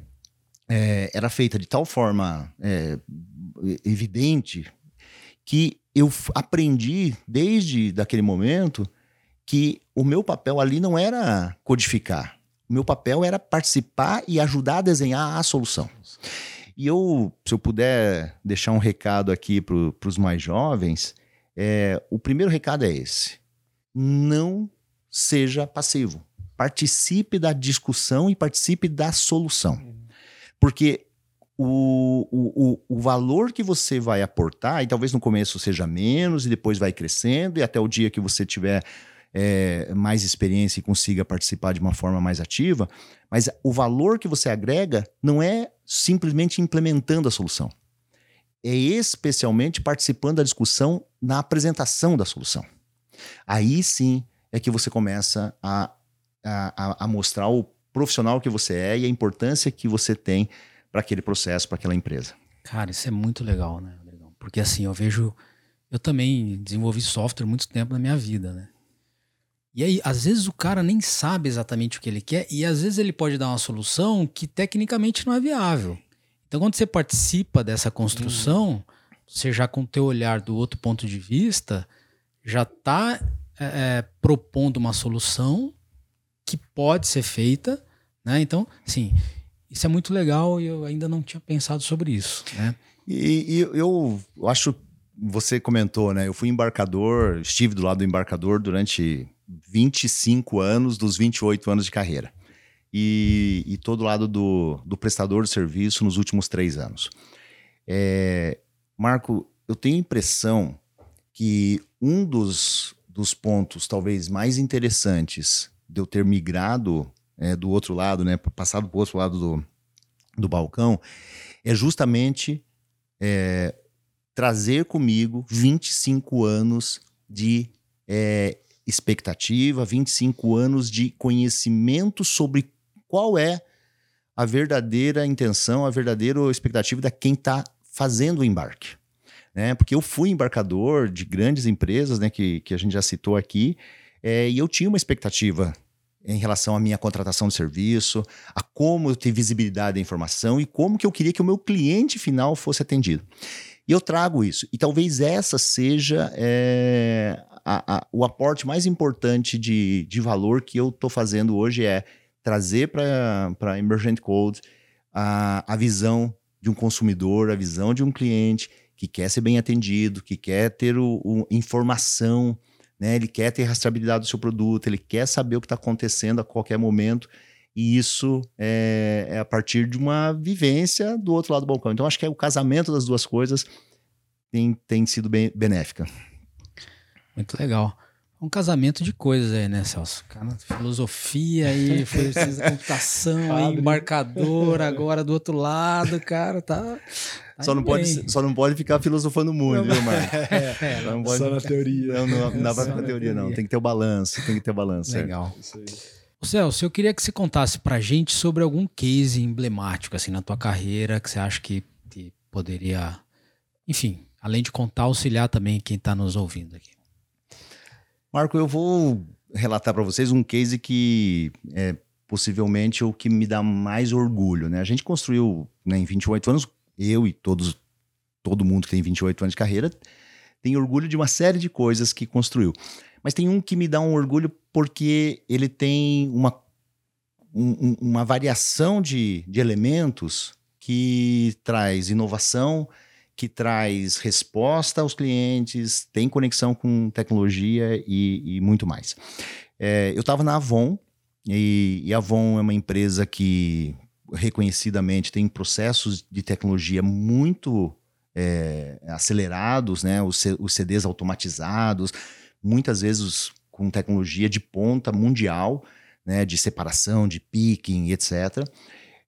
é, era feita de tal forma é, evidente que eu aprendi desde daquele momento que o meu papel ali não era codificar. O meu papel era participar e ajudar a desenhar a solução. E eu, se eu puder deixar um recado aqui para os mais jovens, é, o primeiro recado é esse: não seja passivo. Participe da discussão e participe da solução. Porque o, o, o, valor que você vai aportar, e talvez no começo seja menos, e depois vai crescendo, e até o dia que você tiver é, mais experiência e consiga participar de uma forma mais ativa, mas o valor que você agrega não é simplesmente implementando a solução. É especialmente participando da discussão na apresentação da solução. Aí sim é que você começa a, a, a mostrar o profissional que você é e a importância que você tem para aquele processo, para aquela empresa. Cara, isso é muito legal, né, Porque assim, eu vejo. Eu também desenvolvi software muito tempo na minha vida, né? E aí, às vezes o cara nem sabe exatamente o que ele quer e às vezes ele pode dar uma solução que tecnicamente não é viável. Então, quando você participa dessa construção, uhum. você já com o teu olhar do outro ponto de vista, já está é, é, propondo uma solução que pode ser feita, né? Então, sim, isso é muito legal e eu ainda não tinha pensado sobre isso, né? E, e eu acho, você comentou, né? Eu fui embarcador, estive do lado do embarcador durante 25 anos dos 28 anos de carreira. E, e todo lado do, do prestador de serviço nos últimos três anos. É, Marco, eu tenho a impressão que um dos, dos pontos talvez mais interessantes de eu ter migrado é, do outro lado, né, passado para o outro lado do, do balcão, é justamente é, trazer comigo 25 anos de é, expectativa, 25 anos de conhecimento sobre qual é a verdadeira intenção, a verdadeira expectativa da quem está fazendo o embarque. Né? Porque eu fui embarcador de grandes empresas, né, que, que a gente já citou aqui, é, e eu tinha uma expectativa em relação à minha contratação de serviço, a como eu ter visibilidade da informação e como que eu queria que o meu cliente final fosse atendido. E eu trago isso. E talvez essa seja é, a, a, o aporte mais importante de, de valor que eu estou fazendo hoje é trazer para Emergent Code a, a visão de um consumidor, a visão de um cliente que quer ser bem atendido, que quer ter o, o, informação, né? ele quer ter rastreabilidade do seu produto, ele quer saber o que está acontecendo a qualquer momento. E isso é, é, a partir de uma vivência do outro lado do balcão. Então, acho que é o casamento das duas coisas tem, tem sido bem benéfica. Muito legal. Um casamento de coisas aí, né, Celso? Cara, filosofia aí, foi computação, aí, embarcador agora do outro lado, cara, tá. Tá só, não pode, só não pode ficar filosofando muito, viu, Marcos? É, é, não pode, só na teoria. Não, não, não dá pra ficar na teoria, não. Tem que ter o balanço, tem que ter o balanço. Legal. O Celso, eu queria que você contasse pra gente sobre algum case emblemático, assim, na tua carreira, que você acha que, que poderia, enfim, além de contar, auxiliar também quem está nos ouvindo aqui. Marco, eu vou relatar para vocês um case que é possivelmente o que me dá mais orgulho. Né? A gente construiu né, em 28 anos, eu e todos, todo mundo que tem 28 anos de carreira, tem orgulho de uma série de coisas que construiu. Mas tem um que me dá um orgulho porque ele tem uma, um, uma variação de, de elementos que traz inovação, que traz resposta aos clientes, tem conexão com tecnologia e, e muito mais. É, eu estava na Avon, e, e a Avon é uma empresa que reconhecidamente tem processos de tecnologia muito é, acelerados, né? Os, os, CDs automatizados, muitas vezes com tecnologia de ponta mundial, né? De separação, de picking, etc.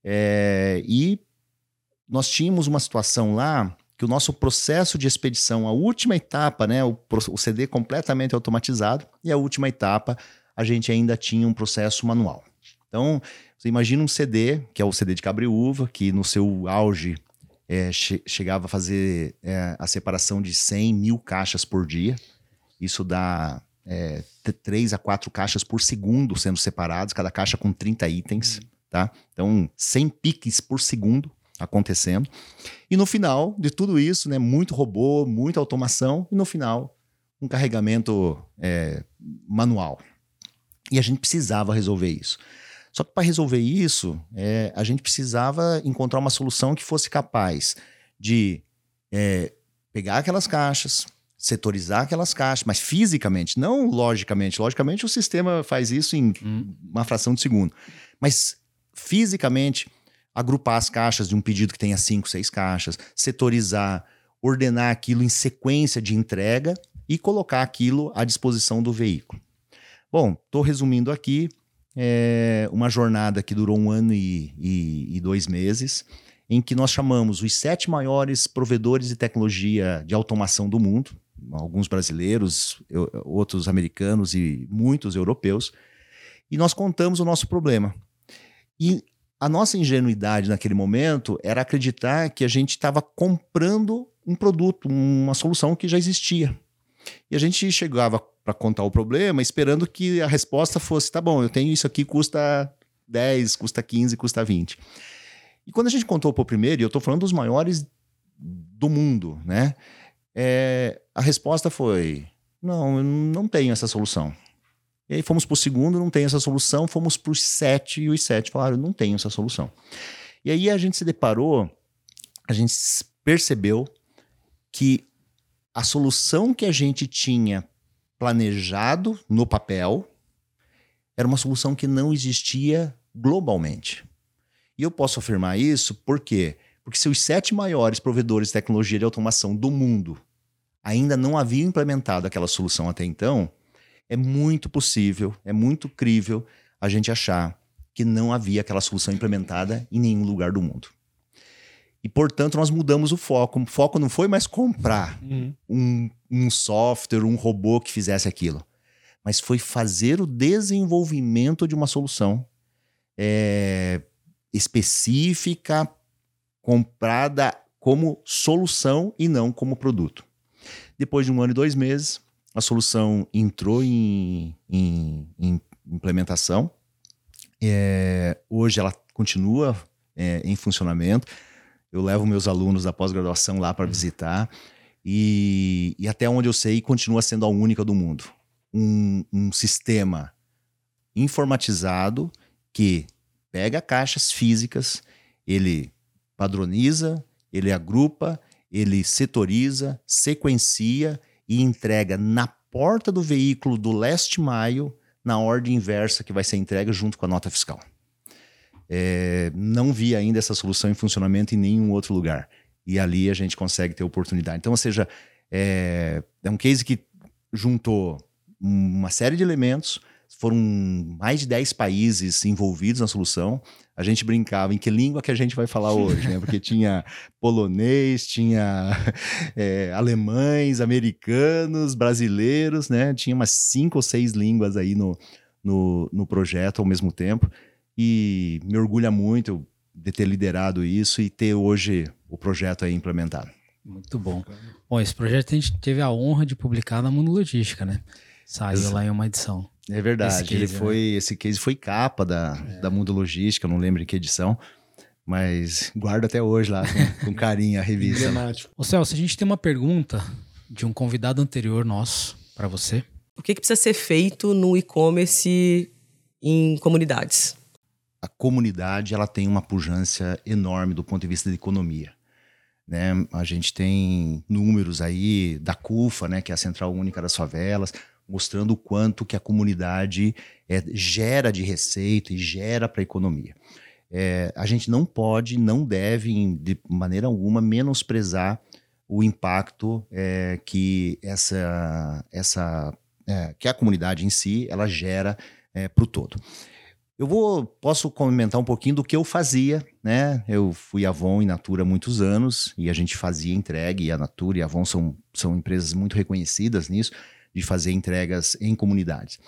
É, e nós tínhamos uma situação lá que o nosso processo de expedição, a última etapa, né, o, o CD completamente automatizado, e a última etapa, a gente ainda tinha um processo manual. Então, você imagina um CD, que é o CD de cabriúva, que no seu auge é, che chegava a fazer é, a separação de 100 mil caixas por dia. Isso dá é, 3 a 4 caixas por segundo sendo separados, cada caixa com 30 itens. Tá? Então, 100 piques por segundo acontecendo. E no final de tudo isso, né, muito robô, muita automação, e no final, um carregamento é, manual. E a gente precisava resolver isso. Só que para resolver isso, é, a gente precisava encontrar uma solução que fosse capaz de é, pegar aquelas caixas, setorizar aquelas caixas, mas fisicamente, não logicamente. Logicamente, o sistema faz isso em hum. uma fração de segundo. Mas fisicamente, agrupar as caixas de um pedido que tenha cinco, seis caixas, setorizar, ordenar aquilo em sequência de entrega e colocar aquilo à disposição do veículo. Bom, estou resumindo aqui. É uma jornada que durou um ano e, e, e dois meses, em que nós chamamos os sete maiores provedores de tecnologia de automação do mundo, alguns brasileiros, outros americanos e muitos europeus, e nós contamos o nosso problema. E a nossa ingenuidade naquele momento era acreditar que a gente estava comprando um produto, uma solução que já existia. E a gente chegava para contar o problema, esperando que a resposta fosse: tá bom, eu tenho isso aqui, custa 10, custa 15, custa 20. E quando a gente contou para o primeiro, e eu estou falando dos maiores do mundo, né? É, a resposta foi: não, eu não tenho essa solução. E aí fomos para o segundo, não tem essa solução, fomos para os sete, e os sete falaram: não tenho essa solução. E aí a gente se deparou, a gente percebeu que a solução que a gente tinha planejado no papel, era uma solução que não existia globalmente. E eu posso afirmar isso por quê? Porque se os sete maiores provedores de tecnologia de automação do mundo ainda não haviam implementado aquela solução até então, é muito possível, é muito crível a gente achar que não havia aquela solução implementada em nenhum lugar do mundo. E, portanto, nós mudamos o foco. O foco não foi mais comprar uhum. um, um software, um robô que fizesse aquilo, mas foi fazer o desenvolvimento de uma solução é, específica, comprada como solução e não como produto. Depois de um ano e dois meses, a solução entrou em, em, em implementação. É, hoje ela continua é, em funcionamento. Eu levo meus alunos da pós-graduação lá para uhum. visitar. E, e, até onde eu sei, continua sendo a única do mundo. Um, um sistema informatizado que pega caixas físicas, ele padroniza, ele agrupa, ele setoriza, sequencia e entrega na porta do veículo do last mile na ordem inversa que vai ser entregue junto com a nota fiscal. É, não vi ainda essa solução em funcionamento em nenhum outro lugar. E ali a gente consegue ter oportunidade. Então, ou seja, é, é um case que juntou uma série de elementos, foram mais de 10 países envolvidos na solução. A gente brincava em que língua que a gente vai falar hoje, né? Porque tinha polonês, tinha é, alemães, americanos, brasileiros, né? Tinha umas cinco ou seis línguas aí no, no, no projeto ao mesmo tempo e me orgulha muito de ter liderado isso e ter hoje o projeto aí implementado. Muito bom. Bom, esse projeto a gente teve a honra de publicar na Mundo Logística, né? Saiu Esse... lá em uma edição. É verdade. Case, ele foi, né? esse case foi capa da, é. da Mundo Logística, não lembro em que edição, mas guardo até hoje lá com, com carinho a revista. Ô Celso, a gente tem uma pergunta de um convidado anterior nosso para você. O que, que precisa ser feito no e-commerce em comunidades? A comunidade ela tem uma pujança enorme do ponto de vista da economia. Né? A gente tem números aí da CUFA, né, que é a Central Única das Favelas, mostrando o quanto que a comunidade é, gera de receita e gera para a economia. É, a gente não pode, não deve, de maneira alguma, menosprezar o impacto é, que essa, essa é, que a comunidade em si ela gera é, para o todo. Eu vou, posso comentar um pouquinho do que eu fazia, né? Eu fui Avon e Natura há muitos anos e a gente fazia entrega e a Natura e a Avon são, são empresas muito reconhecidas nisso, de fazer entregas em comunidades.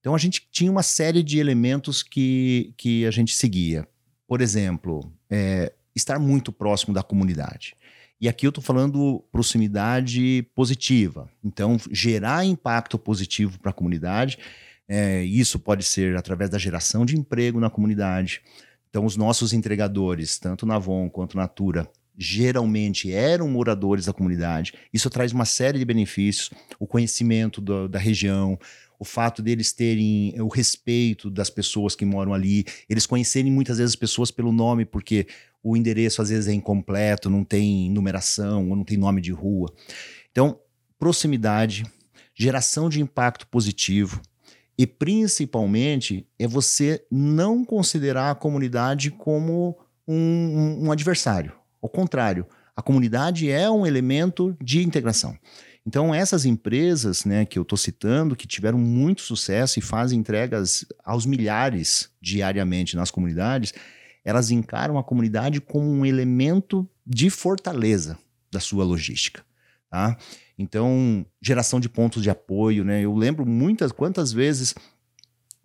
Então a gente tinha uma série de elementos que, que a gente seguia. Por exemplo, é, estar muito próximo da comunidade. E aqui eu estou falando proximidade positiva. Então, gerar impacto positivo para a comunidade é, isso pode ser através da geração de emprego na comunidade. Então, os nossos entregadores, tanto na Avon quanto na Natura, geralmente eram moradores da comunidade. Isso traz uma série de benefícios: o conhecimento do, da região, o fato deles terem o respeito das pessoas que moram ali, eles conhecerem muitas vezes as pessoas pelo nome, porque o endereço às vezes é incompleto, não tem numeração, ou não tem nome de rua. Então, proximidade, geração de impacto positivo e principalmente é você não considerar a comunidade como um, um, um adversário. Ao contrário, a comunidade é um elemento de integração. Então, essas empresas né, que eu estou citando, que tiveram muito sucesso e fazem entregas aos milhares diariamente nas comunidades, elas encaram a comunidade como um elemento de fortaleza da sua logística. Tá? Então, geração de pontos de apoio, né? Eu lembro muitas, quantas vezes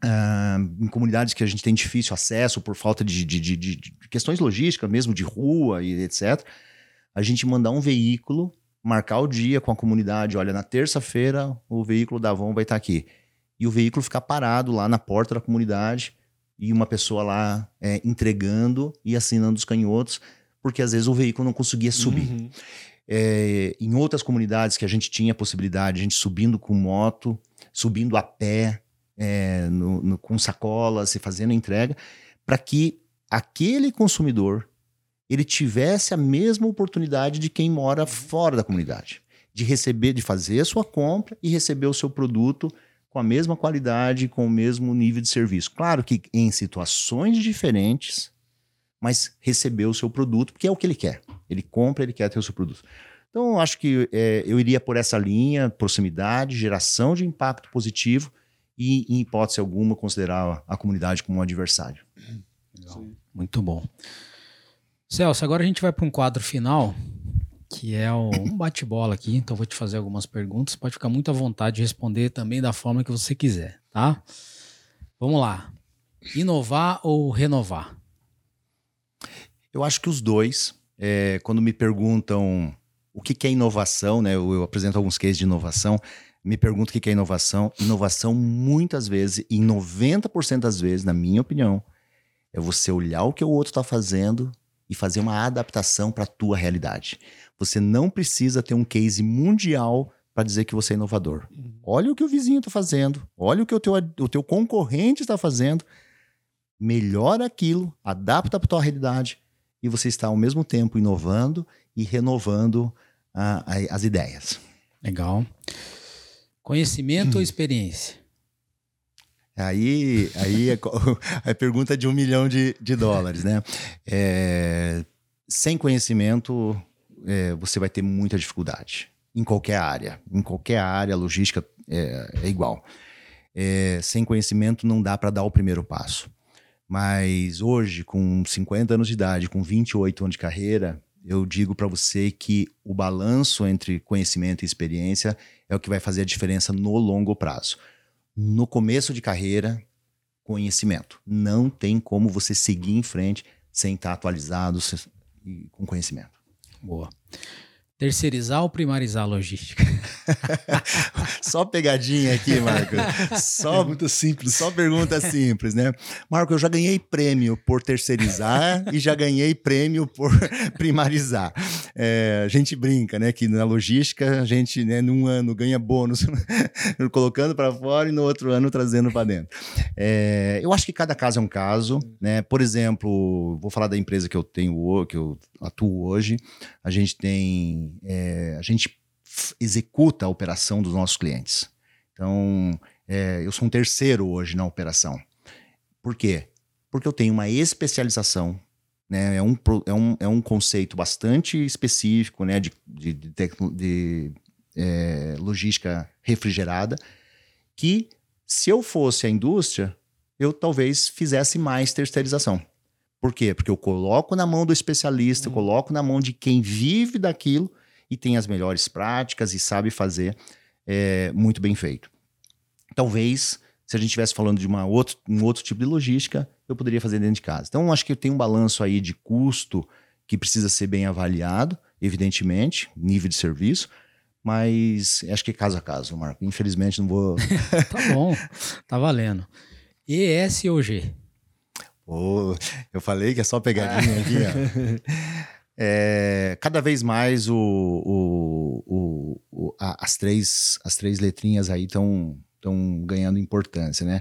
uh, em comunidades que a gente tem difícil acesso por falta de, de, de, de questões logísticas mesmo, de rua e etc., a gente mandar um veículo marcar o dia com a comunidade. Olha, na terça-feira o veículo da Avon vai estar aqui. E o veículo ficar parado lá na porta da comunidade e uma pessoa lá é, entregando e assinando os canhotos, porque às vezes o veículo não conseguia subir. Uhum. É, em outras comunidades que a gente tinha possibilidade, a gente subindo com moto, subindo a pé, é, no, no, com sacolas e fazendo entrega, para que aquele consumidor ele tivesse a mesma oportunidade de quem mora fora da comunidade, de receber, de fazer a sua compra e receber o seu produto com a mesma qualidade, com o mesmo nível de serviço. Claro que em situações diferentes, mas receber o seu produto, porque é o que ele quer. Ele compra, ele quer ter o seu produto. Então, eu acho que é, eu iria por essa linha, proximidade, geração de impacto positivo e, em hipótese alguma, considerar a comunidade como um adversário. Legal. Muito bom. Celso, agora a gente vai para um quadro final, que é um bate-bola aqui. Então, vou te fazer algumas perguntas. Pode ficar muito à vontade de responder também da forma que você quiser, tá? Vamos lá. Inovar ou renovar? Eu acho que os dois. É, quando me perguntam o que, que é inovação, né? Eu, eu, apresento alguns cases de inovação. Me pergunto o que, que é inovação. Inovação, muitas vezes, em 90% das vezes, na minha opinião, é você olhar o que o outro está fazendo e fazer uma adaptação para a tua realidade. Você não precisa ter um case mundial para dizer que você é inovador. Uhum. Olha o que o vizinho está fazendo, olha o que o teu, o teu concorrente está fazendo, melhora aquilo, adapta para a tua realidade e você está ao mesmo tempo inovando e renovando uh, as ideias. Legal. Conhecimento hum. ou experiência? Aí, aí é a pergunta de um milhão de, de dólares, né? É, sem conhecimento, é, você vai ter muita dificuldade. Em qualquer área. Em qualquer área, a logística é, é igual. É, sem conhecimento, não dá para dar o primeiro passo. Mas hoje, com 50 anos de idade, com 28 anos de carreira, eu digo para você que o balanço entre conhecimento e experiência é o que vai fazer a diferença no longo prazo no começo de carreira, conhecimento. Não tem como você seguir em frente sem estar atualizado com conhecimento. Boa. Terceirizar ou primarizar a logística? só pegadinha aqui, Marco. Só pergunta simples. Só pergunta simples, né? Marco, eu já ganhei prêmio por terceirizar e já ganhei prêmio por primarizar. É, a gente brinca, né? Que na logística a gente, né, num ano ganha bônus colocando para fora e no outro ano trazendo para dentro. É, eu acho que cada caso é um caso, né? Por exemplo, vou falar da empresa que eu tenho, que eu atuo hoje. A gente tem é, a gente executa a operação dos nossos clientes. Então, é, eu sou um terceiro hoje na operação. Por quê? Porque eu tenho uma especialização, né? É um, é um, é um conceito bastante específico, né? De, de, de, de é, logística refrigerada, que se eu fosse a indústria, eu talvez fizesse mais terceirização. Por quê? Porque eu coloco na mão do especialista, hum. coloco na mão de quem vive daquilo e tem as melhores práticas e sabe fazer é, muito bem feito. Talvez, se a gente estivesse falando de uma outro, um outro tipo de logística, eu poderia fazer dentro de casa. Então, acho que tem um balanço aí de custo que precisa ser bem avaliado, evidentemente, nível de serviço, mas acho que é caso a caso, Marco. Infelizmente, não vou. tá bom, tá valendo. ES ou G? Oh, eu falei que é só pegadinha aqui, ó. É, cada vez mais o, o, o, a, as, três, as três letrinhas aí estão ganhando importância, né?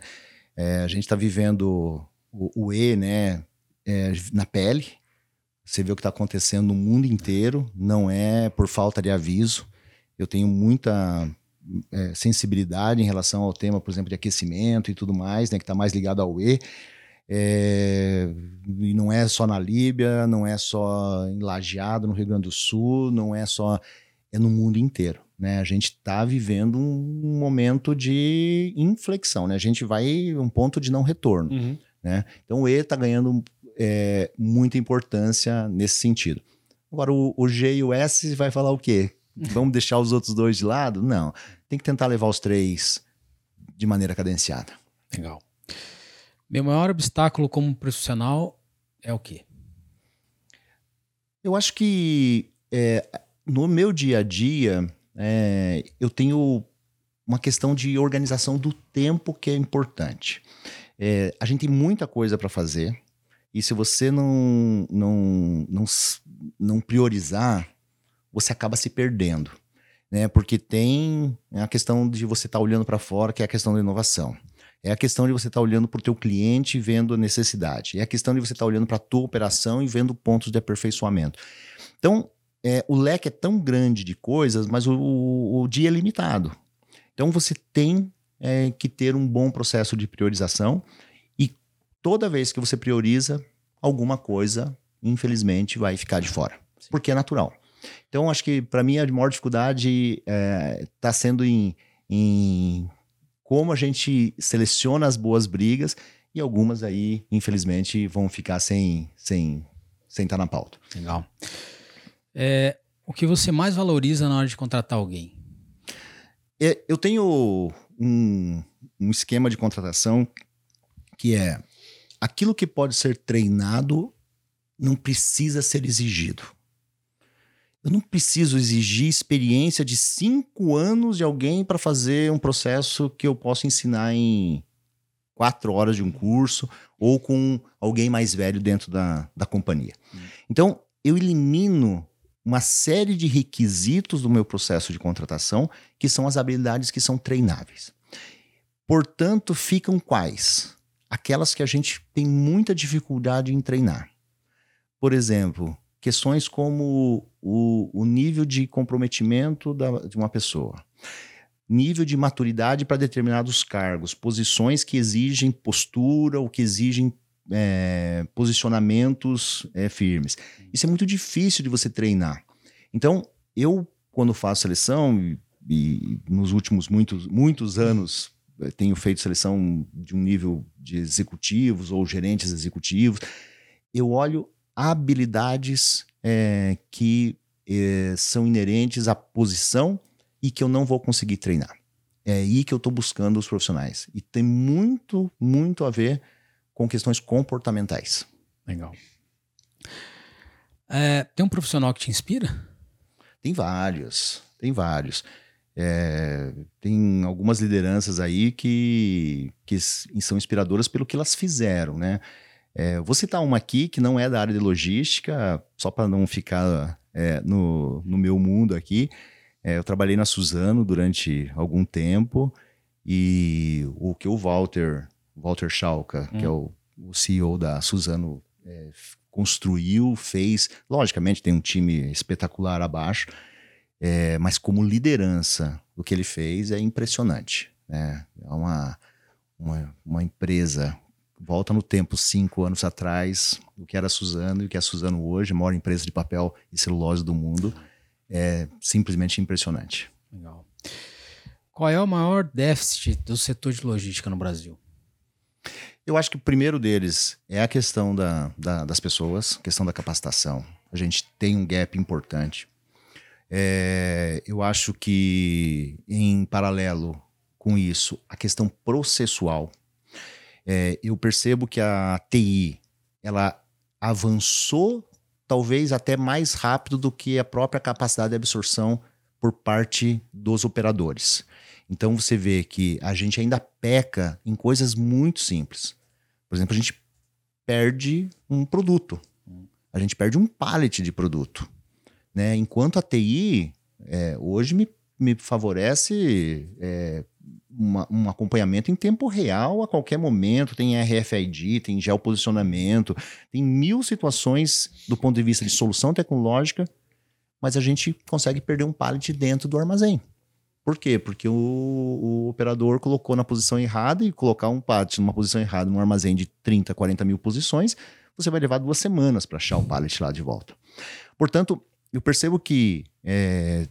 É, a gente está vivendo o, o, E, né, é, na pele. Você vê o que está acontecendo no mundo inteiro, não é por falta de aviso. Eu tenho muita é, sensibilidade em relação ao tema, por exemplo, de aquecimento e tudo mais, né, que está mais ligado ao E. É, e não é só na Líbia, não é só em Lajeado, no Rio Grande do Sul, não é só. É no mundo inteiro. Né? A gente está vivendo um momento de inflexão, né? A gente vai um ponto de não retorno. Uhum. Né? Então o E está ganhando é, muita importância nesse sentido. Agora, o, o G e o S vai falar o quê? Vamos deixar os outros dois de lado? Não. Tem que tentar levar os três de maneira cadenciada. Legal. Meu maior obstáculo como profissional é o quê? Eu acho que é, no meu dia a dia é, eu tenho uma questão de organização do tempo que é importante. É, a gente tem muita coisa para fazer e se você não, não, não, não priorizar, você acaba se perdendo. Né? Porque tem a questão de você estar tá olhando para fora, que é a questão da inovação. É a questão de você estar tá olhando para o teu cliente e vendo a necessidade. É a questão de você estar tá olhando para a tua operação e vendo pontos de aperfeiçoamento. Então, é, o leque é tão grande de coisas, mas o, o, o dia é limitado. Então, você tem é, que ter um bom processo de priorização e toda vez que você prioriza, alguma coisa, infelizmente, vai ficar de fora. Porque é natural. Então, acho que para mim a maior dificuldade está é, tá sendo em, em como a gente seleciona as boas brigas e algumas aí, infelizmente, vão ficar sem sem sem estar tá na pauta. Legal. É, o que você mais valoriza na hora de contratar alguém? É, eu tenho um, um esquema de contratação que é aquilo que pode ser treinado não precisa ser exigido. Eu não preciso exigir experiência de cinco anos de alguém para fazer um processo que eu possa ensinar em quatro horas de um curso ou com alguém mais velho dentro da, da companhia. Hum. Então, eu elimino uma série de requisitos do meu processo de contratação que são as habilidades que são treináveis. Portanto, ficam quais? Aquelas que a gente tem muita dificuldade em treinar. Por exemplo, questões como o, o nível de comprometimento da, de uma pessoa, nível de maturidade para determinados cargos, posições que exigem postura ou que exigem é, posicionamentos é, firmes. Isso é muito difícil de você treinar. Então, eu, quando faço seleção, e, e nos últimos muitos, muitos anos eh, tenho feito seleção de um nível de executivos ou gerentes executivos, eu olho habilidades é, que é, são inerentes à posição e que eu não vou conseguir treinar. É aí que eu estou buscando os profissionais. E tem muito, muito a ver com questões comportamentais. Legal. É, tem um profissional que te inspira? Tem vários, tem vários. É, tem algumas lideranças aí que, que são inspiradoras pelo que elas fizeram, né? É, vou citar uma aqui que não é da área de logística, só para não ficar é, no, no meu mundo aqui. É, eu trabalhei na Suzano durante algum tempo e o que o Walter, Walter Schalka, hum. que é o, o, CEO da Suzano, é, construiu, fez. Logicamente tem um time espetacular abaixo, é, mas como liderança, o que ele fez é impressionante. Né? É uma, uma, uma empresa volta no tempo, cinco anos atrás, o que era Suzano e o que é Suzano hoje, a maior empresa de papel e celulose do mundo, é simplesmente impressionante. Legal. Qual é o maior déficit do setor de logística no Brasil? Eu acho que o primeiro deles é a questão da, da, das pessoas, questão da capacitação. A gente tem um gap importante. É, eu acho que, em paralelo com isso, a questão processual é, eu percebo que a TI ela avançou talvez até mais rápido do que a própria capacidade de absorção por parte dos operadores. Então você vê que a gente ainda peca em coisas muito simples. Por exemplo, a gente perde um produto. A gente perde um pallet de produto. Né? Enquanto a TI é, hoje me, me favorece é, uma, um acompanhamento em tempo real a qualquer momento, tem RFID, tem geoposicionamento, tem mil situações do ponto de vista de solução tecnológica, mas a gente consegue perder um pallet dentro do armazém. Por quê? Porque o, o, operador colocou na posição errada e colocar um pallet numa posição errada num armazém de 30, 40 mil posições, você vai levar duas semanas para achar o pallet lá de volta. Portanto, eu percebo que é,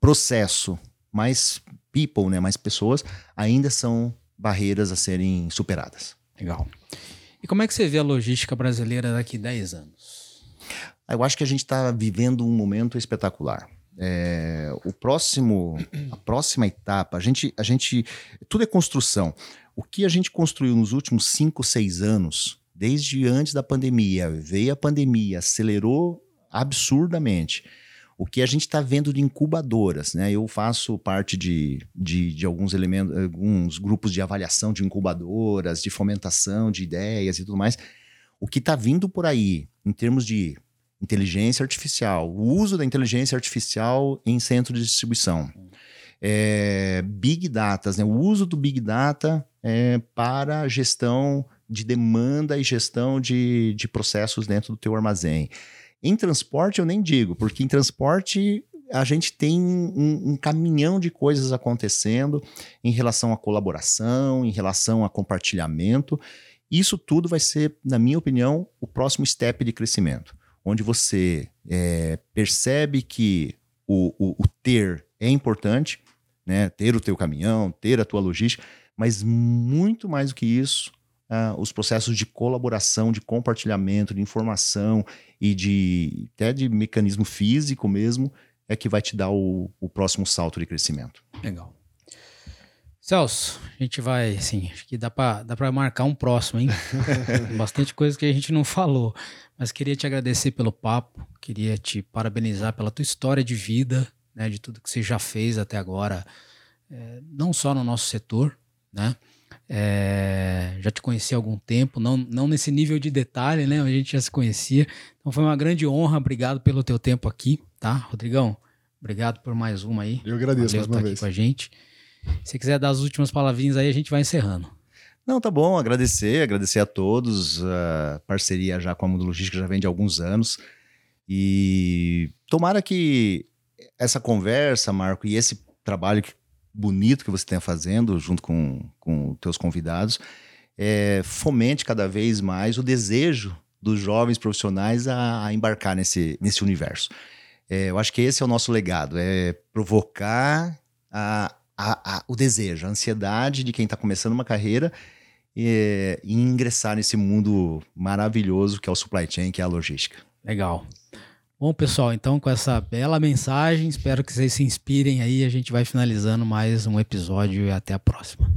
processo mais people, né, mais pessoas, ainda são barreiras a serem superadas. Legal. E como é que você vê a logística brasileira daqui a 10 anos? Eu acho que a gente está vivendo um momento espetacular. É, o próximo, a próxima etapa, a gente, a gente, tudo é construção. O que a gente construiu nos últimos cinco, seis anos, desde antes da pandemia, veio a pandemia, acelerou absurdamente. O que a gente está vendo de incubadoras, né? Eu faço parte de, de, de, alguns elementos, alguns grupos de avaliação de incubadoras, de fomentação de ideias e tudo mais. O que está vindo por aí, em termos de inteligência artificial, o uso da inteligência artificial em centro de distribuição, é, big data, né? o uso do big data é, para gestão de demanda e gestão de, de processos dentro do teu armazém. Em transporte eu nem digo, porque em transporte a gente tem um, um, caminhão de coisas acontecendo em relação à colaboração, em relação a compartilhamento. Isso tudo vai ser, na minha opinião, o próximo step de crescimento, onde você é, percebe que o, o, o, ter é importante, né? ter o teu caminhão, ter a tua logística, mas muito mais do que isso, uh, os processos de colaboração, de compartilhamento, de informação e de até de mecanismo físico mesmo é que vai te dar o, o próximo salto de crescimento. Legal. Celso, a gente vai, assim, acho que dá para dá pra marcar um próximo, hein? Bastante coisa que a gente não falou. Mas queria te agradecer pelo papo, queria te parabenizar pela tua história de vida, né? De tudo que você já fez até agora, é, não só no nosso setor, né? É, já te conheci há algum tempo, não, não nesse nível de detalhe, né? A gente já se conhecia. Então foi uma grande honra. Obrigado pelo teu tempo aqui, tá? Rodrigão, obrigado por mais uma aí. Eu agradeço Valeu mais uma tá vez. aqui com a gente. Se quiser dar as últimas palavrinhas aí, a gente vai encerrando. Não, tá bom. Agradecer, agradecer a todos. A parceria já com a Mundo Logística já vem de alguns anos. E tomara que essa conversa, Marco, e esse trabalho que bonito que você está fazendo junto com, com teus convidados, é, fomente cada vez mais o desejo dos jovens profissionais a, a embarcar nesse, nesse universo. É, eu acho que esse é o nosso legado, é provocar a, a, a, o desejo, a ansiedade de quem está começando uma carreira e, e ingressar nesse mundo maravilhoso que é o supply chain, que é a logística. Legal. Bom, pessoal, então com essa bela mensagem, espero que vocês se inspirem aí. A gente vai finalizando mais um episódio e até a próxima.